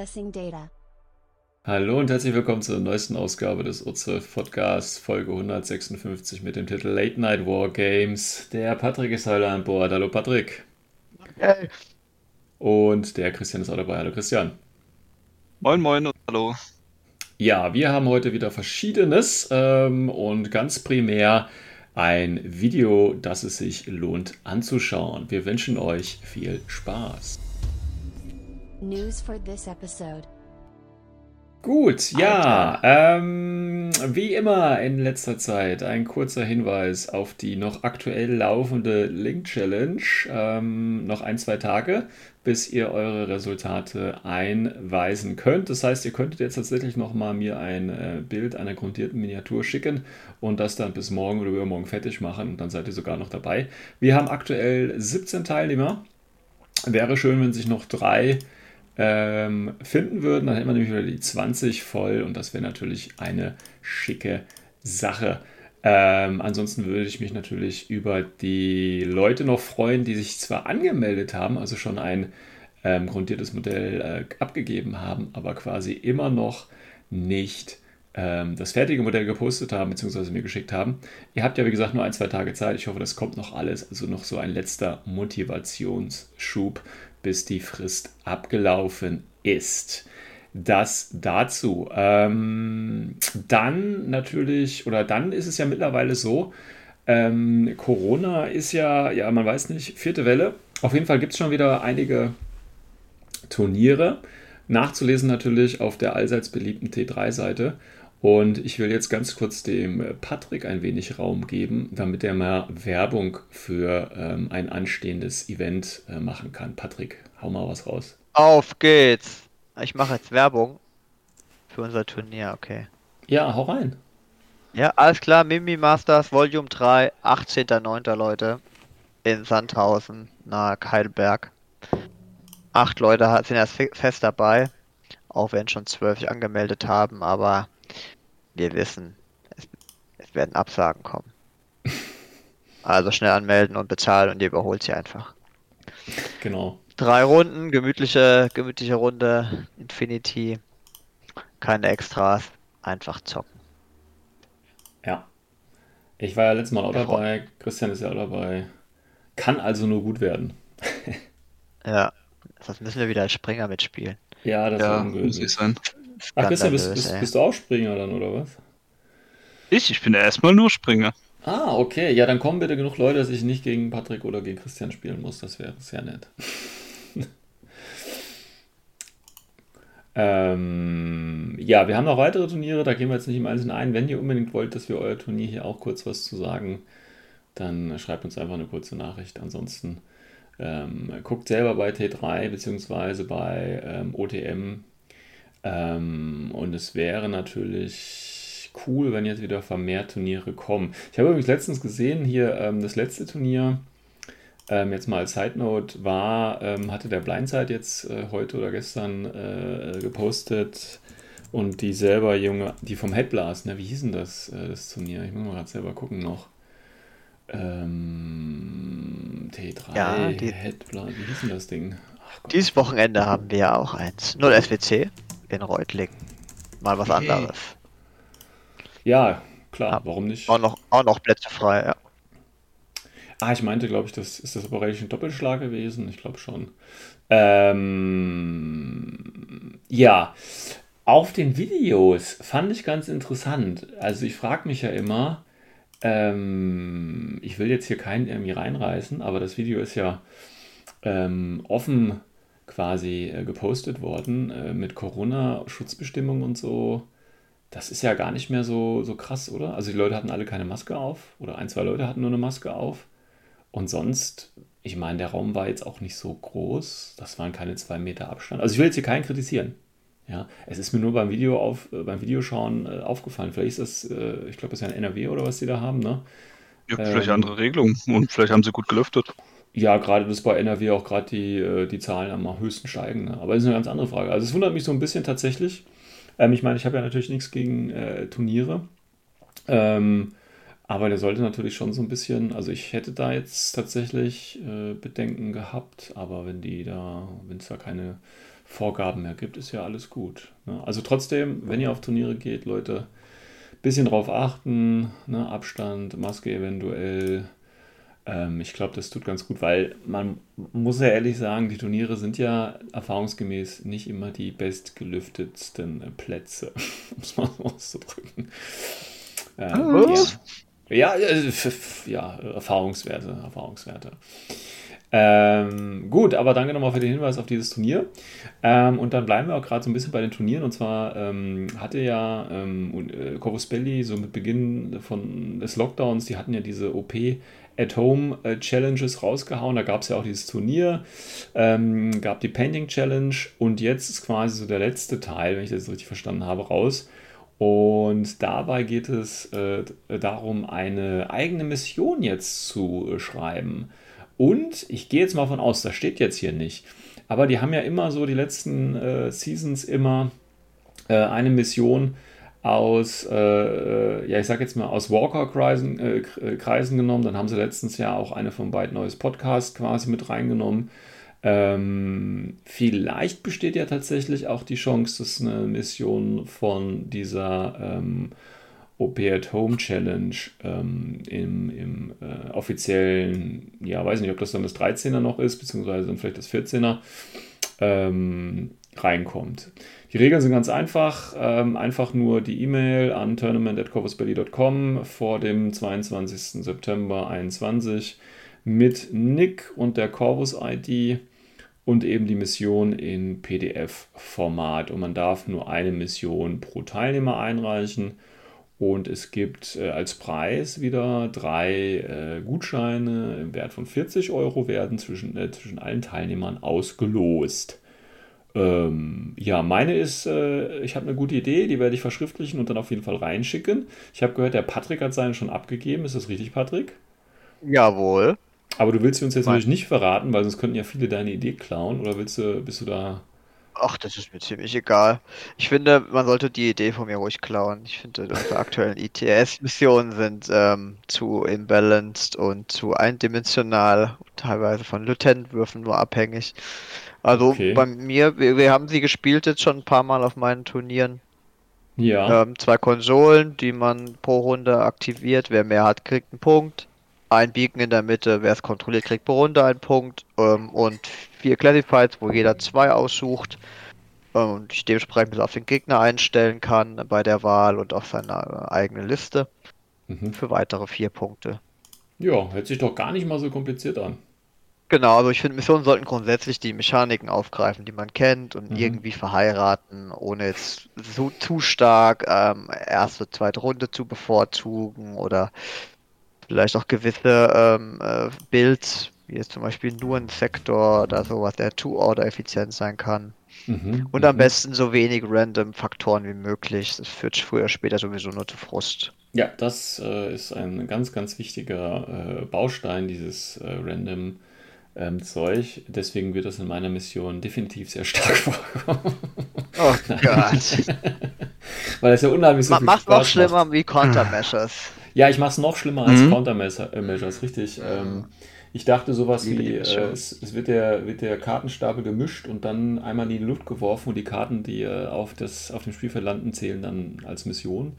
Accessing data. Hallo und herzlich willkommen zur neuesten Ausgabe des O12 Podcasts, Folge 156 mit dem Titel Late Night War Games. Der Patrick ist heute an Bord. Hallo Patrick. Hey. Und der Christian ist auch dabei. Hallo Christian. Moin, moin und hallo. Ja, wir haben heute wieder Verschiedenes ähm, und ganz primär ein Video, das es sich lohnt anzuschauen. Wir wünschen euch viel Spaß. News for this episode. Gut, ja, ähm, wie immer in letzter Zeit ein kurzer Hinweis auf die noch aktuell laufende Link Challenge. Ähm, noch ein, zwei Tage, bis ihr eure Resultate einweisen könnt. Das heißt, ihr könntet jetzt tatsächlich noch mal mir ein äh, Bild einer grundierten Miniatur schicken und das dann bis morgen oder übermorgen fertig machen und dann seid ihr sogar noch dabei. Wir haben aktuell 17 Teilnehmer. Wäre schön, wenn sich noch drei ähm, finden würden, dann hätten wir nämlich wieder die 20 voll und das wäre natürlich eine schicke Sache. Ähm, ansonsten würde ich mich natürlich über die Leute noch freuen, die sich zwar angemeldet haben, also schon ein ähm, grundiertes Modell äh, abgegeben haben, aber quasi immer noch nicht ähm, das fertige Modell gepostet haben, beziehungsweise mir geschickt haben. Ihr habt ja, wie gesagt, nur ein, zwei Tage Zeit. Ich hoffe, das kommt noch alles. Also noch so ein letzter Motivationsschub bis die Frist abgelaufen ist. Das dazu. Ähm, dann natürlich, oder dann ist es ja mittlerweile so, ähm, Corona ist ja, ja, man weiß nicht, vierte Welle. Auf jeden Fall gibt es schon wieder einige Turniere. Nachzulesen natürlich auf der allseits beliebten T3-Seite. Und ich will jetzt ganz kurz dem Patrick ein wenig Raum geben, damit er mal Werbung für ähm, ein anstehendes Event äh, machen kann. Patrick, hau mal was raus. Auf geht's. Ich mache jetzt Werbung für unser Turnier, okay. Ja, hau rein. Ja, alles klar. Mimi Masters Volume 3, 18.09. Leute. In Sandhausen, nahe Heidelberg. Acht Leute sind erst fest dabei. Auch wenn schon zwölf angemeldet haben, aber wir wissen, es, es werden Absagen kommen. Also schnell anmelden und bezahlen und ihr überholt sie einfach. Genau. Drei Runden, gemütliche, gemütliche Runde, Infinity, keine Extras, einfach zocken. Ja. Ich war ja letztes Mal auch dabei, Christian ist ja auch dabei. Kann also nur gut werden. ja, sonst müssen wir wieder als Springer mitspielen. Ja, das ja, ist ungünstig sein. Ach, Christian, bist, bist, bist, du auch Springer dann, oder was? Ich? Ich bin erstmal nur Springer. Ah, okay. Ja, dann kommen bitte genug Leute, dass ich nicht gegen Patrick oder gegen Christian spielen muss. Das wäre sehr nett. ähm, ja, wir haben noch weitere Turniere, da gehen wir jetzt nicht im Einzelnen ein. Wenn ihr unbedingt wollt, dass wir euer Turnier hier auch kurz was zu sagen, dann schreibt uns einfach eine kurze Nachricht. Ansonsten ähm, guckt selber bei T3 bzw. bei ähm, OTM ähm, und es wäre natürlich cool, wenn jetzt wieder vermehrt Turniere kommen. Ich habe übrigens letztens gesehen, hier ähm, das letzte Turnier, ähm, jetzt mal als Side Note, war, ähm, hatte der Blindside jetzt äh, heute oder gestern äh, gepostet und die selber junge, die vom Headblast, ne, wie hieß denn das, äh, das Turnier? Ich muss mal gerade selber gucken noch. Ähm, T3, Ja, die- Headblast, wie hieß denn das Ding? Ach. Dieses Wochenende haben wir ja auch eins. Null SWC in Reutlingen. Mal was anderes. Ja, klar, Ja. warum nicht? Auch noch, auch noch Plätze frei, ja. Ah, ich meinte, glaube ich, das ist das Operation Doppelschlag gewesen. Ich glaube schon. Ähm, ja, auf den Videos fand ich ganz interessant. Also ich frage mich ja immer, ähm, ich will jetzt hier keinen irgendwie reinreißen, aber das Video ist ja ähm, offen quasi äh, gepostet worden äh, mit Corona-Schutzbestimmungen und so. Das ist ja gar nicht mehr so, so krass, oder? Also die Leute hatten alle keine Maske auf oder ein, zwei Leute hatten nur eine Maske auf. Und sonst, ich meine, der Raum war jetzt auch nicht so groß. Das waren keine zwei Meter Abstand. Also ich will jetzt hier keinen kritisieren. Ja, es ist mir nur beim Video auf, äh, beim Videoschauen aufgefallen. Vielleicht ist das, ich glaube, das ist ja ein NRW oder was die da haben, ne? Ja, vielleicht ähm, andere Regelungen und vielleicht haben sie gut gelüftet. Ja, gerade das bei NRW auch gerade die, äh, die Zahlen am höchsten steigen. Ne? Aber das ist eine ganz andere Frage. Also es wundert mich so ein bisschen tatsächlich. Ähm, ich meine, ich habe ja natürlich nichts gegen äh, Turniere. Ähm, aber der sollte natürlich schon so ein bisschen, also ich hätte da jetzt tatsächlich äh, Bedenken gehabt, aber wenn die da, wenn es da keine Vorgaben mehr gibt, ist ja alles gut. Ne? Also trotzdem, wenn ihr auf Turniere geht, Leute, bisschen drauf achten, ne? Abstand, Maske eventuell. Ähm, ich glaube, das tut ganz gut, weil man muss ja ehrlich sagen, die Turniere sind ja erfahrungsgemäß nicht immer die bestgelüftetsten Plätze, um es mal so auszudrücken. Ähm, ja. Ja, äh, ja, Erfahrungswerte, Erfahrungswerte. Ähm, gut, aber danke nochmal für den Hinweis auf dieses Turnier. Ähm, und dann bleiben wir auch gerade so ein bisschen bei den Turnieren. Und zwar ähm, hatte ja ähm, äh, Corvus Belli so mit Beginn von des Lockdowns, die hatten ja diese OP at Home äh, Challenges rausgehauen. Da gab es ja auch dieses Turnier, ähm, gab die Painting Challenge und jetzt ist quasi so der letzte Teil, wenn ich das richtig verstanden habe, raus. Und dabei geht es äh, darum, eine eigene Mission jetzt zu äh, schreiben. Und ich gehe jetzt mal von aus, das steht jetzt hier nicht. Aber die haben ja immer so die letzten äh, Seasons immer äh, eine Mission aus, äh, äh, ja, ich sag jetzt mal aus Walker-Kreisen Kreisen genommen. Dann haben sie letztens ja auch eine von beiden neues Podcast quasi mit reingenommen. Ähm, vielleicht besteht ja tatsächlich auch die Chance, dass eine Mission von dieser ähm, OP at Home Challenge ähm, im, im äh, offiziellen, ja, weiß nicht, ob das dann das 13er noch ist, beziehungsweise dann vielleicht das 14er, ähm, reinkommt. Die Regeln sind ganz einfach. Ähm, einfach nur die E-Mail an tournament.corvusbelly.com vor dem 22. September 2021 mit Nick und der Corvus-ID und eben die Mission in PDF-Format. Und man darf nur eine Mission pro Teilnehmer einreichen. Und es gibt äh, als Preis wieder drei äh, Gutscheine im Wert von 40 Euro, werden zwischen, äh, zwischen allen Teilnehmern ausgelost. Ähm, ja, meine ist, äh, ich habe eine gute Idee, die werde ich verschriftlichen und dann auf jeden Fall reinschicken. Ich habe gehört, der Patrick hat seinen schon abgegeben. Ist das richtig, Patrick? Jawohl. Aber du willst sie uns jetzt natürlich nicht verraten, weil sonst könnten ja viele deine Idee klauen. Oder willst du, bist du da. Ach, das ist mir ziemlich egal. Ich finde, man sollte die Idee von mir ruhig klauen. Ich finde, unsere aktuellen ITS-Missionen sind ähm, zu imbalanced und zu eindimensional, teilweise von Lieutenant-Würfen nur abhängig. Also okay. bei mir, wir, wir, haben sie gespielt jetzt schon ein paar Mal auf meinen Turnieren. Ja. Ähm, zwei Konsolen, die man pro Runde aktiviert. Wer mehr hat, kriegt einen Punkt ein Beacon in der Mitte, wer es kontrolliert, kriegt pro Runde einen Punkt ähm, und vier Classifieds, wo jeder zwei aussucht ähm, und ich dementsprechend auf den Gegner einstellen kann bei der Wahl und auf seine eigene Liste mhm. für weitere vier Punkte. Ja, hört sich doch gar nicht mal so kompliziert an. Genau, also ich finde, Missionen sollten grundsätzlich die Mechaniken aufgreifen, die man kennt und mhm. irgendwie verheiraten, ohne jetzt so zu stark ähm, erste, zweite Runde zu bevorzugen oder vielleicht auch gewisse ähm, äh, Builds, wie jetzt zum Beispiel nur ein Sektor oder sowas, der Two-Order effizient sein kann. Mhm, und am mhm. besten so wenig random Faktoren wie möglich. Das führt früher oder später sowieso nur zu Frust. Ja, das äh, ist ein ganz, ganz wichtiger äh, Baustein dieses äh, random ähm, Zeug. Deswegen wird das in meiner Mission definitiv sehr stark vorkommen. Oh Gott. Weil es ja unheimlich so Ma Macht noch schlimmer macht. wie Countermeasures. Ja, ich mache es noch schlimmer als mhm. Countermeasures, richtig. Ähm, ich dachte sowas wie, äh, es, es, wird, der, wird der Kartenstapel gemischt und dann einmal in die Luft geworfen und die Karten, die äh, auf, das, auf dem Spielfeld landen, zählen dann als Mission.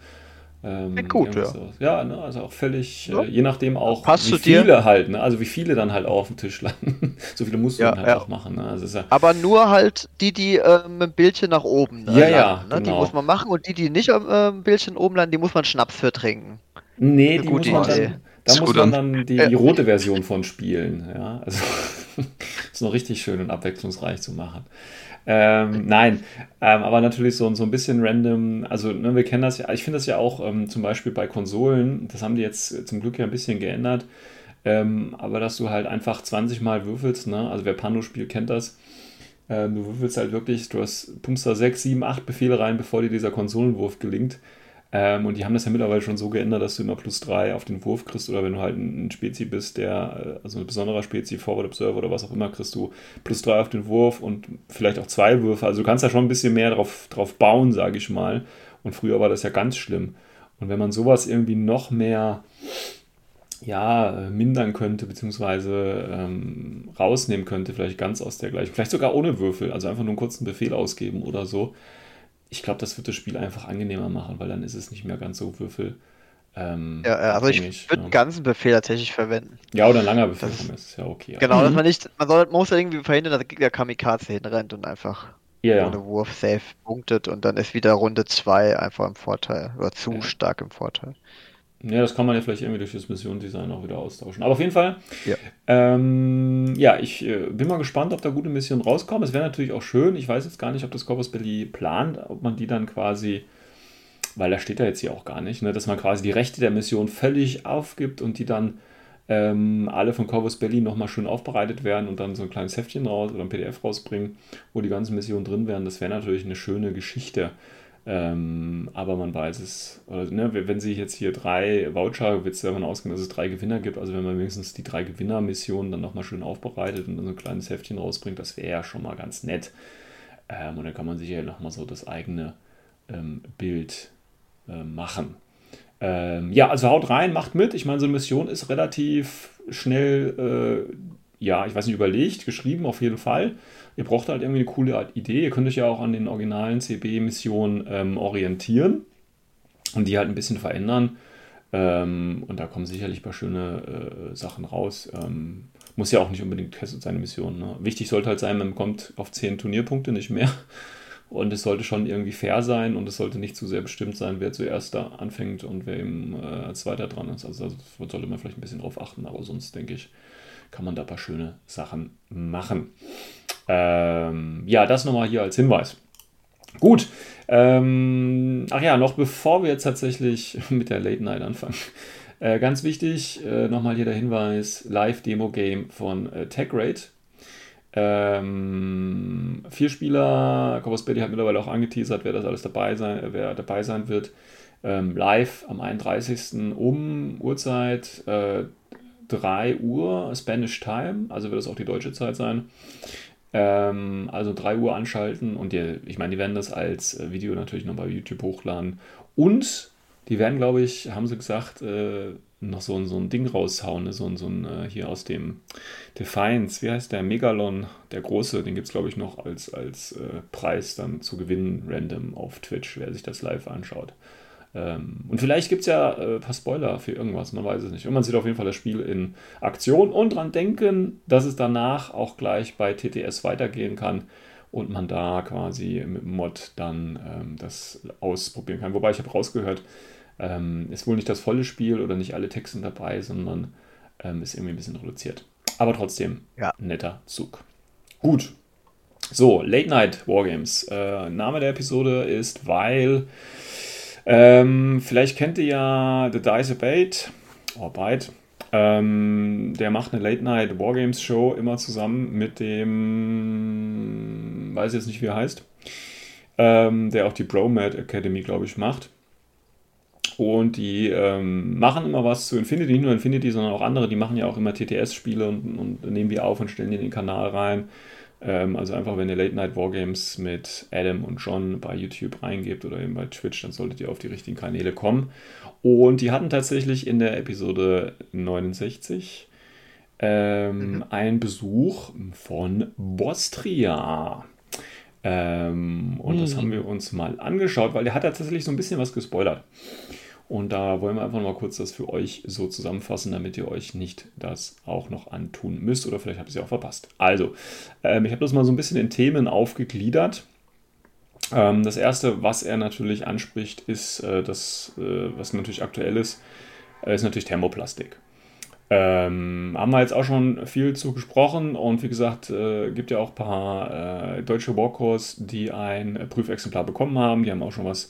Ähm, gut, ja. So. Ja, ne, also auch völlig, ja. äh, je nachdem auch, Passt wie viele dir? halt, ne? also wie viele dann halt auf dem Tisch landen. so viele musst du ja, dann halt auch machen. Ne? Also ja Aber nur halt die, die äh, mit dem Bildchen nach oben ne, ja, landen, ja, ne? genau. Die muss man machen und die, die nicht am äh, Bildchen oben landen, die muss man Schnaps für trinken. Nee, die muss man dann, da muss man dann die, die, rote Version von spielen. Ja, also ist noch richtig schön und abwechslungsreich zu machen. Ähm, nein, ähm, aber natürlich so, so ein bisschen random. Also, ne, wir kennen das ja. Ich finde das ja auch ähm, zum Beispiel bei Konsolen, das haben die jetzt zum Glück ja ein bisschen geändert. Ähm, aber dass du halt einfach 20 Mal würfelst, ne? also wer Pando spielt, kennt das. Ähm, du würfelst halt wirklich, du hast, pumpst da 6, 7, 8 Befehle rein, bevor dir dieser Konsolenwurf gelingt. Ähm, und die haben das ja mittlerweile schon so geändert, dass du immer plus 3 auf den Wurf kriegst. Oder wenn du halt ein Spezi bist, der, äh, also ein besonderer Spezi, Forward Observer oder was auch immer, kriegst du plus 3 auf den Wurf und vielleicht auch zwei Würfe. Also du kannst da schon ein bisschen mehr drauf, drauf bauen, sage ich mal. Und früher war das ja ganz schlimm. Und wenn man sowas irgendwie noch mehr ja, mindern könnte, beziehungsweise ähm, rausnehmen könnte, vielleicht ganz aus der gleichen, vielleicht sogar ohne Würfel, also einfach nur einen kurzen Befehl ausgeben oder so. Ich glaube, das wird das Spiel einfach angenehmer machen, weil dann ist es nicht mehr ganz so Würfel. Ähm, ja, also ich würde ja. einen ganzen Befehl tatsächlich verwenden. Ja, oder ein langer Befehl, das ist ja okay. Genau, mhm. dass man nicht, man, soll, man muss ja irgendwie verhindern, dass der Gegner Kamikaze hinrennt und einfach ja, ohne Wurf safe punktet und dann ist wieder Runde 2 einfach im Vorteil oder zu ja. stark im Vorteil. Ja, das kann man ja vielleicht irgendwie durch das Mission-Design auch wieder austauschen. Aber auf jeden Fall, ja, ähm, ja ich äh, bin mal gespannt, ob da gute Missionen rauskommen. Es wäre natürlich auch schön, ich weiß jetzt gar nicht, ob das Corpus Belli plant, ob man die dann quasi, weil da steht ja jetzt hier auch gar nicht, ne, dass man quasi die Rechte der Mission völlig aufgibt und die dann ähm, alle von Corvus Belli nochmal schön aufbereitet werden und dann so ein kleines Heftchen raus oder ein PDF rausbringen, wo die ganzen Missionen drin wären. Das wäre natürlich eine schöne Geschichte. Ähm, aber man weiß es, oder, ne, wenn sich jetzt hier drei Voucher, wird es davon ausgehen, dass es drei Gewinner gibt. Also wenn man wenigstens die drei Gewinner-Missionen dann nochmal schön aufbereitet und dann so ein kleines Heftchen rausbringt, das wäre ja schon mal ganz nett. Ähm, und dann kann man sich ja nochmal so das eigene ähm, Bild äh, machen. Ähm, ja, also haut rein, macht mit. Ich meine, so eine Mission ist relativ schnell, äh, ja, ich weiß nicht, überlegt, geschrieben auf jeden Fall ihr braucht halt irgendwie eine coole Idee. Ihr könnt euch ja auch an den originalen CB-Missionen ähm, orientieren und die halt ein bisschen verändern. Ähm, und da kommen sicherlich ein paar schöne äh, Sachen raus. Ähm, muss ja auch nicht unbedingt getestet sein, Mission. Ne? Wichtig sollte halt sein, man kommt auf 10 Turnierpunkte, nicht mehr. Und es sollte schon irgendwie fair sein und es sollte nicht zu sehr bestimmt sein, wer zuerst da anfängt und wer eben äh, als zweiter dran ist. Also da sollte man vielleicht ein bisschen drauf achten, aber sonst denke ich, kann man da ein paar schöne Sachen machen. Ähm, ja, das nochmal hier als Hinweis. Gut. Ähm, ach ja, noch bevor wir jetzt tatsächlich mit der Late Night anfangen. Äh, ganz wichtig, äh, nochmal hier der Hinweis: Live-Demo-Game von äh, TechRate. Ähm, vier Spieler, Corpus Betty hat mittlerweile auch angeteasert, wer das alles dabei sein, äh, wer dabei sein wird. Ähm, live am 31. um Uhrzeit äh, 3 Uhr Spanish Time, also wird das auch die deutsche Zeit sein. Ähm, also 3 Uhr anschalten und die, ich meine, die werden das als äh, Video natürlich noch bei YouTube hochladen. Und die werden, glaube ich, haben sie gesagt, äh, noch so, so ein Ding raushauen, ne? so, so ein äh, hier aus dem Defiance, wie heißt der? Megalon, der große, den gibt es, glaube ich, noch als, als äh, Preis dann zu gewinnen, random auf Twitch, wer sich das live anschaut. Ähm, und vielleicht gibt es ja äh, ein paar Spoiler für irgendwas, man weiß es nicht. Und man sieht auf jeden Fall das Spiel in Aktion und dran denken, dass es danach auch gleich bei TTS weitergehen kann und man da quasi mit dem Mod dann ähm, das ausprobieren kann. Wobei ich habe rausgehört, ähm, ist wohl nicht das volle Spiel oder nicht alle Texte dabei, sondern ähm, ist irgendwie ein bisschen reduziert. Aber trotzdem ja. netter Zug. Gut. So, Late Night Wargames. Äh, Name der Episode ist, weil ähm, vielleicht kennt ihr ja The Dice Abate, oder oh, Byte. Ähm, der macht eine Late-Night Wargames-Show immer zusammen mit dem, weiß jetzt nicht, wie er heißt, ähm, der auch die Bromad Academy, glaube ich, macht. Und die ähm, machen immer was zu Infinity, nicht nur Infinity, sondern auch andere, die machen ja auch immer TTS-Spiele und, und nehmen die auf und stellen die in den Kanal rein. Ähm, also einfach, wenn ihr Late Night Wargames mit Adam und John bei YouTube reingebt oder eben bei Twitch, dann solltet ihr auf die richtigen Kanäle kommen. Und die hatten tatsächlich in der Episode 69 ähm, mhm. einen Besuch von Bostria. Ähm, und mhm. das haben wir uns mal angeschaut, weil der hat tatsächlich so ein bisschen was gespoilert. Und da wollen wir einfach mal kurz das für euch so zusammenfassen, damit ihr euch nicht das auch noch antun müsst oder vielleicht habt ihr es ja auch verpasst. Also, ähm, ich habe das mal so ein bisschen in Themen aufgegliedert. Ähm, das erste, was er natürlich anspricht, ist äh, das, äh, was natürlich aktuell ist, äh, ist natürlich Thermoplastik. Ähm, haben wir jetzt auch schon viel zu gesprochen und wie gesagt, äh, gibt ja auch ein paar äh, deutsche Walkers, die ein Prüfexemplar bekommen haben. Die haben auch schon was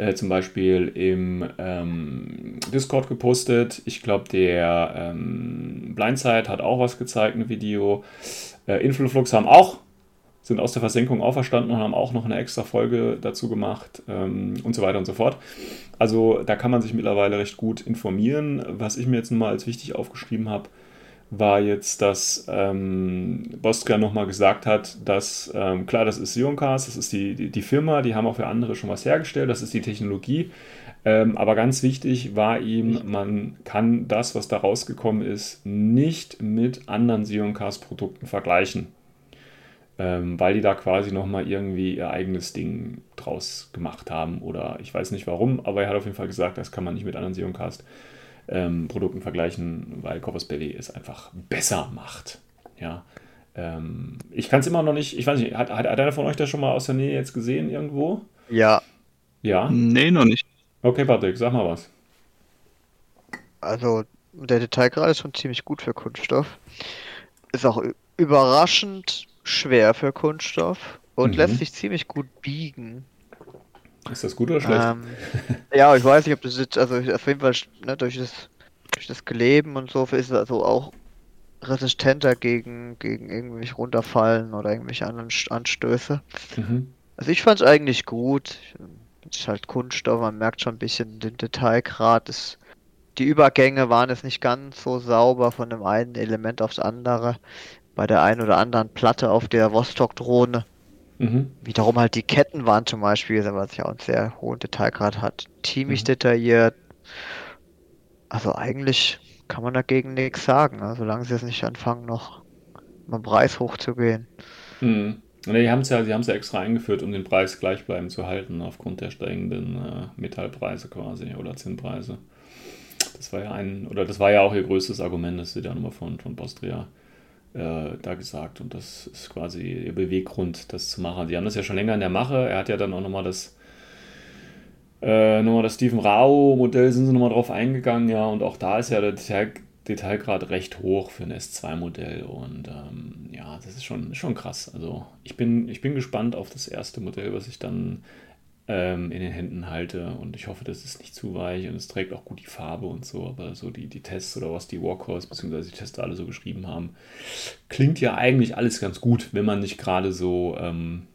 äh, zum Beispiel im ähm, Discord gepostet. Ich glaube, der ähm, Blindside hat auch was gezeigt, ein Video. Äh, Influflux haben auch, sind aus der Versenkung auferstanden und haben auch noch eine extra Folge dazu gemacht ähm, und so weiter und so fort. Also da kann man sich mittlerweile recht gut informieren. Was ich mir jetzt nun mal als wichtig aufgeschrieben habe, war jetzt, dass ähm, Bostria nochmal gesagt hat, dass, ähm, klar, das ist Sioncast, das ist die, die, die, Firma, die haben auch für andere schon was hergestellt, das ist die Technologie. Ähm, aber ganz wichtig war ihm, man kann das, was da rausgekommen ist, nicht mit anderen Sioncast-Produkten vergleichen. Ähm, weil die da quasi nochmal irgendwie ihr eigenes Ding draus gemacht haben. Oder ich weiß nicht warum, aber er hat auf jeden Fall gesagt, das kann man nicht mit anderen Sioncast vergleichen ähm, Produkten vergleichen, weil Corpus Belli es einfach besser macht. Ja. Ähm, ich kann es immer noch nicht, ich weiß nicht, hat, hat, hat einer von euch das schon mal aus der Nähe jetzt gesehen irgendwo? Ja. Ja? Nee, noch nicht. Okay, Patrick, sag mal was. Also, der Detailgrad ist schon ziemlich gut für Kunststoff. Ist auch überraschend schwer für Kunststoff und mhm. lässt sich ziemlich gut biegen. Ist das gut oder schlecht? Ähm, ja, ich weiß nicht, ob das jetzt, also auf jeden Fall ne, durch, das, durch das Kleben und so ist es also auch resistenter gegen, gegen irgendwelche runterfallen oder irgendwelche anderen Anstöße. Mhm. Also ich fand es eigentlich gut. Es ist halt Kunststoff, man merkt schon ein bisschen den Detailgrad. Es, die Übergänge waren jetzt nicht ganz so sauber von dem einen Element aufs andere. Bei der einen oder anderen Platte auf der Vostok-Drohne Mhm. Wiederum halt die Ketten waren zum Beispiel, was ja auch einen sehr hohen Detailgrad hat, ziemlich mhm. detailliert. Also eigentlich kann man dagegen nichts sagen, ne? solange sie es nicht anfangen, noch mal Preis hochzugehen. Mhm. Die haben es ja, sie haben es ja extra eingeführt, um den Preis gleichbleibend zu halten, aufgrund der steigenden äh, Metallpreise quasi oder Zinnpreise. Das war ja ein, oder das war ja auch ihr größtes Argument, das sie da nochmal von, von Bostria äh, da gesagt. Und das ist quasi ihr Beweggrund, das zu machen. Die haben das ja schon länger in der Mache. Er hat ja dann auch nochmal das, äh, nochmal das Stephen Rao-Modell, sind sie nochmal drauf eingegangen, ja. Und auch da ist ja der Detail, Detailgrad recht hoch für ein S2-Modell. Und ähm, ja, das ist schon, schon krass. Also ich bin, ich bin gespannt auf das erste Modell, was ich dann ähm, in den Händen halte. Und ich hoffe, das ist nicht zu weich und es trägt auch gut die Farbe und so. Aber so die, die Tests oder was die Warhorse bzw. die Tester alle so geschrieben haben, klingt ja eigentlich alles ganz gut, wenn man nicht gerade so, ähm,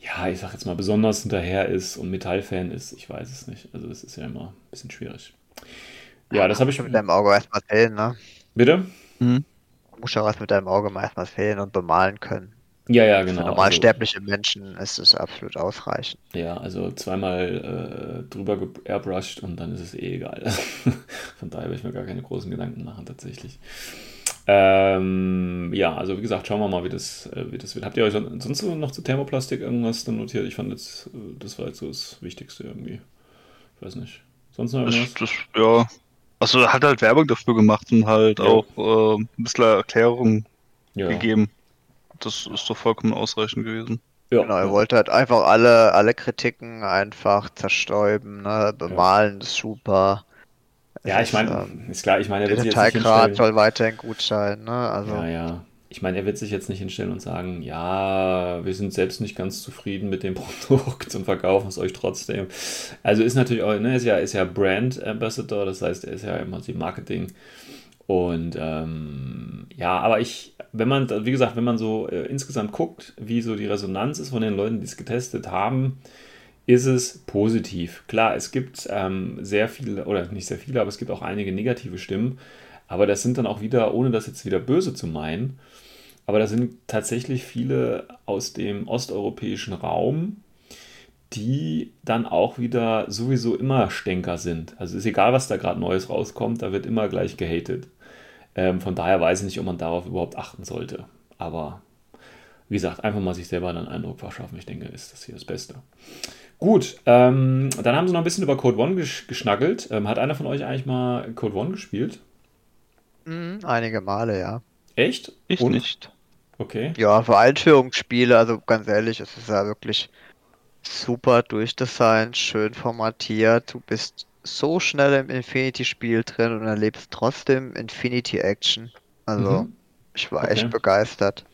ja, ich sag jetzt mal, besonders hinterher ist und Metallfan ist. Ich weiß es nicht. Also, das ist ja immer ein bisschen schwierig. Ja, das habe ich. Mit deinem Auge erstmal fehlen, ne? Bitte? Mhm. Du musst ja was mit deinem Auge mal erstmal fehlen und bemalen können. Ja, ja, genau. Für normalsterbliche also, Menschen ist es absolut ausreichend. Ja, also zweimal äh, drüber airbrushed und dann ist es eh egal. Von daher will ich mir gar keine großen Gedanken machen, tatsächlich. Ähm, ja, also wie gesagt, schauen wir mal, wie das, äh, wie das wird. Habt ihr euch sonst noch zu Thermoplastik irgendwas dann notiert? Ich fand jetzt, äh, das war jetzt so das Wichtigste irgendwie. Ich weiß nicht. Sonst noch irgendwas? Das, das, ja, also hat halt Werbung dafür gemacht und halt ja. auch äh, ein bisschen Erklärung ja. gegeben. Das ist doch vollkommen ausreichend gewesen. Ja. Genau, er wollte halt einfach alle, alle Kritiken einfach zerstäuben, ne? bemalen, ja. ist super. Ja, ich meine, ähm, ist klar, ich meine, er wird sich jetzt nicht hinstellen. soll weiterhin gut sein, ne? Also. Ja, ja. Ich meine, er wird sich jetzt nicht hinstellen und sagen, ja, wir sind selbst nicht ganz zufrieden mit dem Produkt und verkaufen es euch trotzdem. Also ist natürlich auch, ne, ist ja, ist ja Brand Ambassador, das heißt, er ist ja immer die Marketing und ähm, ja, aber ich, wenn man, wie gesagt, wenn man so äh, insgesamt guckt, wie so die Resonanz ist von den Leuten, die es getestet haben, ist es positiv. Klar, es gibt ähm, sehr viele, oder nicht sehr viele, aber es gibt auch einige negative Stimmen. Aber das sind dann auch wieder, ohne das jetzt wieder böse zu meinen, aber das sind tatsächlich viele aus dem osteuropäischen Raum, die dann auch wieder sowieso immer Stänker sind. Also ist egal, was da gerade Neues rauskommt, da wird immer gleich gehatet. Ähm, von daher weiß ich nicht, ob man darauf überhaupt achten sollte. Aber wie gesagt, einfach mal sich selber einen Eindruck verschaffen. Ich denke, ist das hier das Beste. Gut, ähm, dann haben sie noch ein bisschen über Code One gesch geschnackelt. Ähm, hat einer von euch eigentlich mal Code One gespielt? Mhm, einige Male, ja. Echt? Ich Und? nicht. Okay. Ja, für Einführungsspiele, also ganz ehrlich, es ist ja wirklich super durchdesignt, schön formatiert. Du bist so schnell im Infinity-Spiel drin und erlebst trotzdem Infinity-Action. Also, mhm. ich war okay. echt begeistert.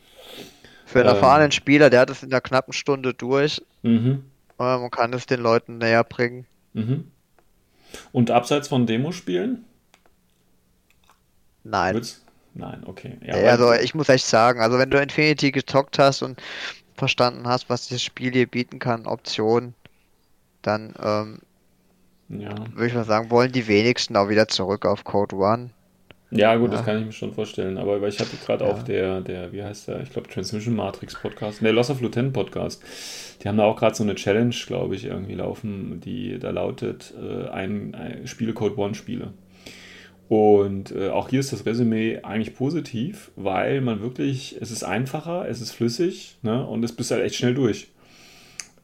Für einen ähm. erfahrenen Spieler, der hat es in einer knappen Stunde durch. Mhm. man kann es den Leuten näher bringen. Mhm. Und abseits von Demospielen? Nein. Wird's? Nein, okay. Ja, also ich muss echt sagen, also wenn du Infinity gezockt hast und verstanden hast, was das Spiel dir bieten kann, Optionen, dann ähm, ja. würde ich mal sagen, wollen die wenigsten auch wieder zurück auf Code One. Ja, gut, ja. das kann ich mir schon vorstellen. Aber ich hatte gerade ja. auch der, der, wie heißt der, ich glaube, Transmission Matrix Podcast, der Loss of Lieutenant Podcast. Die haben da auch gerade so eine Challenge, glaube ich, irgendwie laufen, die da lautet, äh, ein, ein Spiele Code One Spiele. Und äh, auch hier ist das Resümee eigentlich positiv, weil man wirklich, es ist einfacher, es ist flüssig ne, und es bist halt echt schnell durch.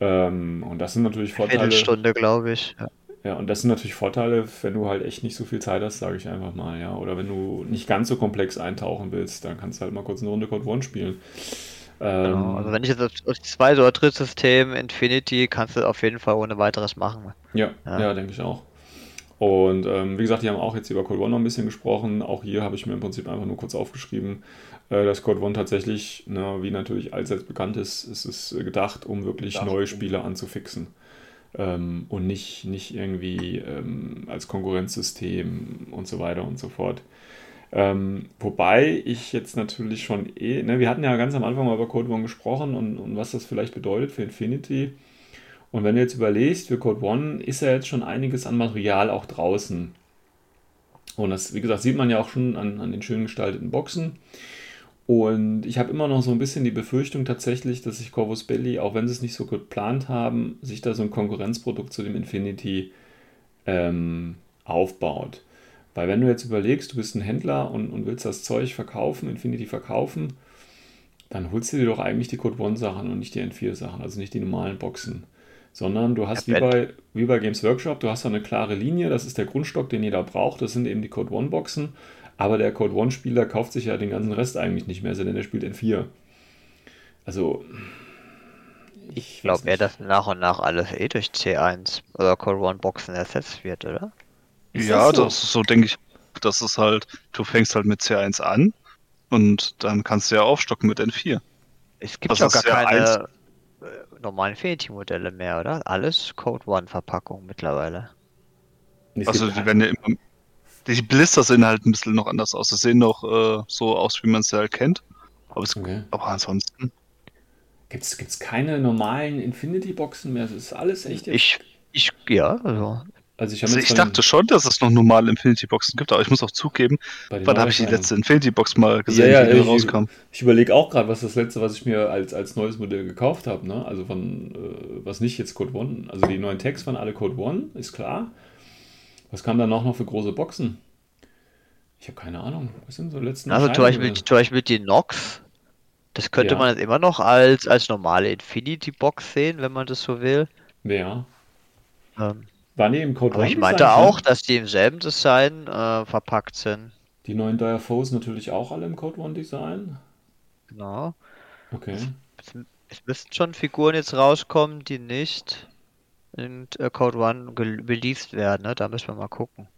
Ähm, und das sind natürlich Vorteile. Eine Stunde, glaube ich. Ja. Ja. und das sind natürlich Vorteile, wenn du halt echt nicht so viel Zeit hast, sage ich einfach mal, ja. Oder wenn du nicht ganz so komplex eintauchen willst, dann kannst du halt mal kurz eine Runde Code One spielen. Ähm, genau, also wenn ich jetzt das zweite oder dritte System Infinity kannst du auf jeden Fall ohne weiteres machen. Ja, ja, ja denke ich auch. Und ähm, wie gesagt, die haben auch jetzt über Code One noch ein bisschen gesprochen. Auch hier habe ich mir im Prinzip einfach nur kurz aufgeschrieben, äh, dass Code One tatsächlich, na, wie natürlich allseits bekannt ist, ist es gedacht, um wirklich neue Spieler anzufixen. Ähm, und nicht, nicht irgendwie ähm, als Konkurrenzsystem und so weiter und so fort. Ähm, wobei ich jetzt natürlich schon eh, ne, wir hatten ja ganz am Anfang mal über Code One gesprochen und, und was das vielleicht bedeutet für Infinity. Und wenn du jetzt überlegst, für Code One ist ja jetzt schon einiges an Material auch draußen. Und das, wie gesagt, sieht man ja auch schon an, an den schön gestalteten Boxen. Und ich habe immer noch so ein bisschen die Befürchtung tatsächlich, dass sich Corvus Belli, auch wenn sie es nicht so geplant haben, sich da so ein Konkurrenzprodukt zu dem Infinity ähm, aufbaut. Weil wenn du jetzt überlegst, du bist ein Händler und, und willst das Zeug verkaufen, Infinity verkaufen, dann holst du dir doch eigentlich die Code One Sachen und nicht die N4 Sachen, also nicht die normalen Boxen. Sondern du hast ja, wie, bei, wie bei Games Workshop, du hast da eine klare Linie, das ist der Grundstock, den jeder braucht, das sind eben die Code One Boxen, aber der Code One Spieler kauft sich ja den ganzen Rest eigentlich nicht mehr, sondern der spielt N4. Also ich glaube eher, dass nach und nach alles eh durch C1 oder Code One Boxen ersetzt wird, oder? Ist ja, das, so? das so, denke ich, das ist halt, du fängst halt mit C1 an und dann kannst du ja aufstocken mit N4. Es gibt also ja gar keine, normalen Infinity-Modelle mehr, oder? Alles Code One Verpackung mittlerweile. Also die werden ja immer. Die Blister sehen halt ein bisschen noch anders aus. Sie sehen noch äh, so aus, wie man es ja halt kennt. Aber, es, okay. aber ansonsten. Gibt es keine normalen Infinity-Boxen mehr? Das ist alles echt. Ich, ich, ja, also also ich, also ich dachte schon, dass es noch normale Infinity-Boxen gibt, aber ich muss auch zugeben, wann habe ich die letzte Infinity-Box mal gesehen, ja, ja, die ich, rauskam? Ich, ich überlege auch gerade, was das letzte, was ich mir als, als neues Modell gekauft habe, ne? Also von, äh, was nicht jetzt Code One, also die neuen Tags waren alle Code One, ist klar. Was kam dann auch noch für große Boxen? Ich habe keine Ahnung. Was sind so letzten Also zum Beispiel, zum Beispiel die Nox, das könnte ja. man jetzt immer noch als, als normale Infinity-Box sehen, wenn man das so will. Ja. Ähm, waren die im Code Aber ich meinte auch, dass die im selben Design äh, verpackt sind. Die neuen Dire Foes natürlich auch alle im Code One Design? Genau. Okay. Es, es, müssten schon Figuren jetzt rauskommen, die nicht in äh, Code One released werden, ne? Da müssen wir mal gucken.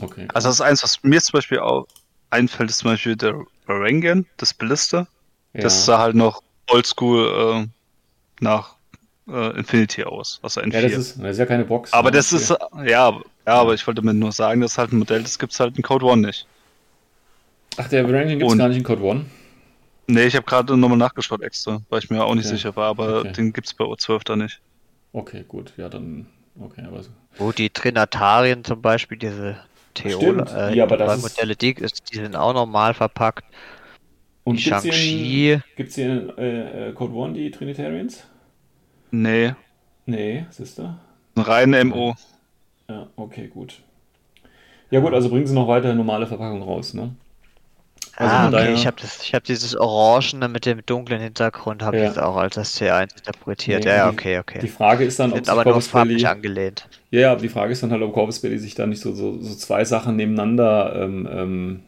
Okay. Also das ist eins, was mir zum Beispiel auch einfällt, ist zum Beispiel der Varangian, das Blister. Ja. Das sah halt noch oldschool äh, nach äh, Infinity aus, also N4. Ja, das ist, das ist ja keine Box. Aber ne? das ist, ja, ja, aber ich wollte mir nur sagen, das ist halt ein Modell, das gibt es halt in Code One nicht. Ach, der Ranking gibt es gar nicht in Code One? Nee, ich habe gerade nochmal nachgeschaut extra, weil ich mir auch nicht okay. sicher war, aber okay. den gibt es bei O12 da nicht. Okay, gut, ja, dann, okay, aber so. Wo die Trinatarien zum Beispiel, diese Theol, äh, ja, aber das Modelle, die, die sind auch normal verpackt. Und die Shang-Chi. Gibt es hier in äh, äh, Code One die Trinitarians? Nee. Nee, siehst du? Reine MO. Ja, okay, gut. Ja gut, also bringen sie noch weiter normale Verpackung raus, ne? Also ah, okay, daher... ich habe hab dieses Orangene mit dem dunklen Hintergrund, habe ja. ich jetzt auch als das C1 interpretiert. Nee, ja, die, okay, okay. Die Frage ist dann, ob aber nur farblich angelehnt. Ja, aber die Frage ist dann halt, ob Corvus Belly sich da nicht so, so, so zwei Sachen nebeneinander ähm, ähm,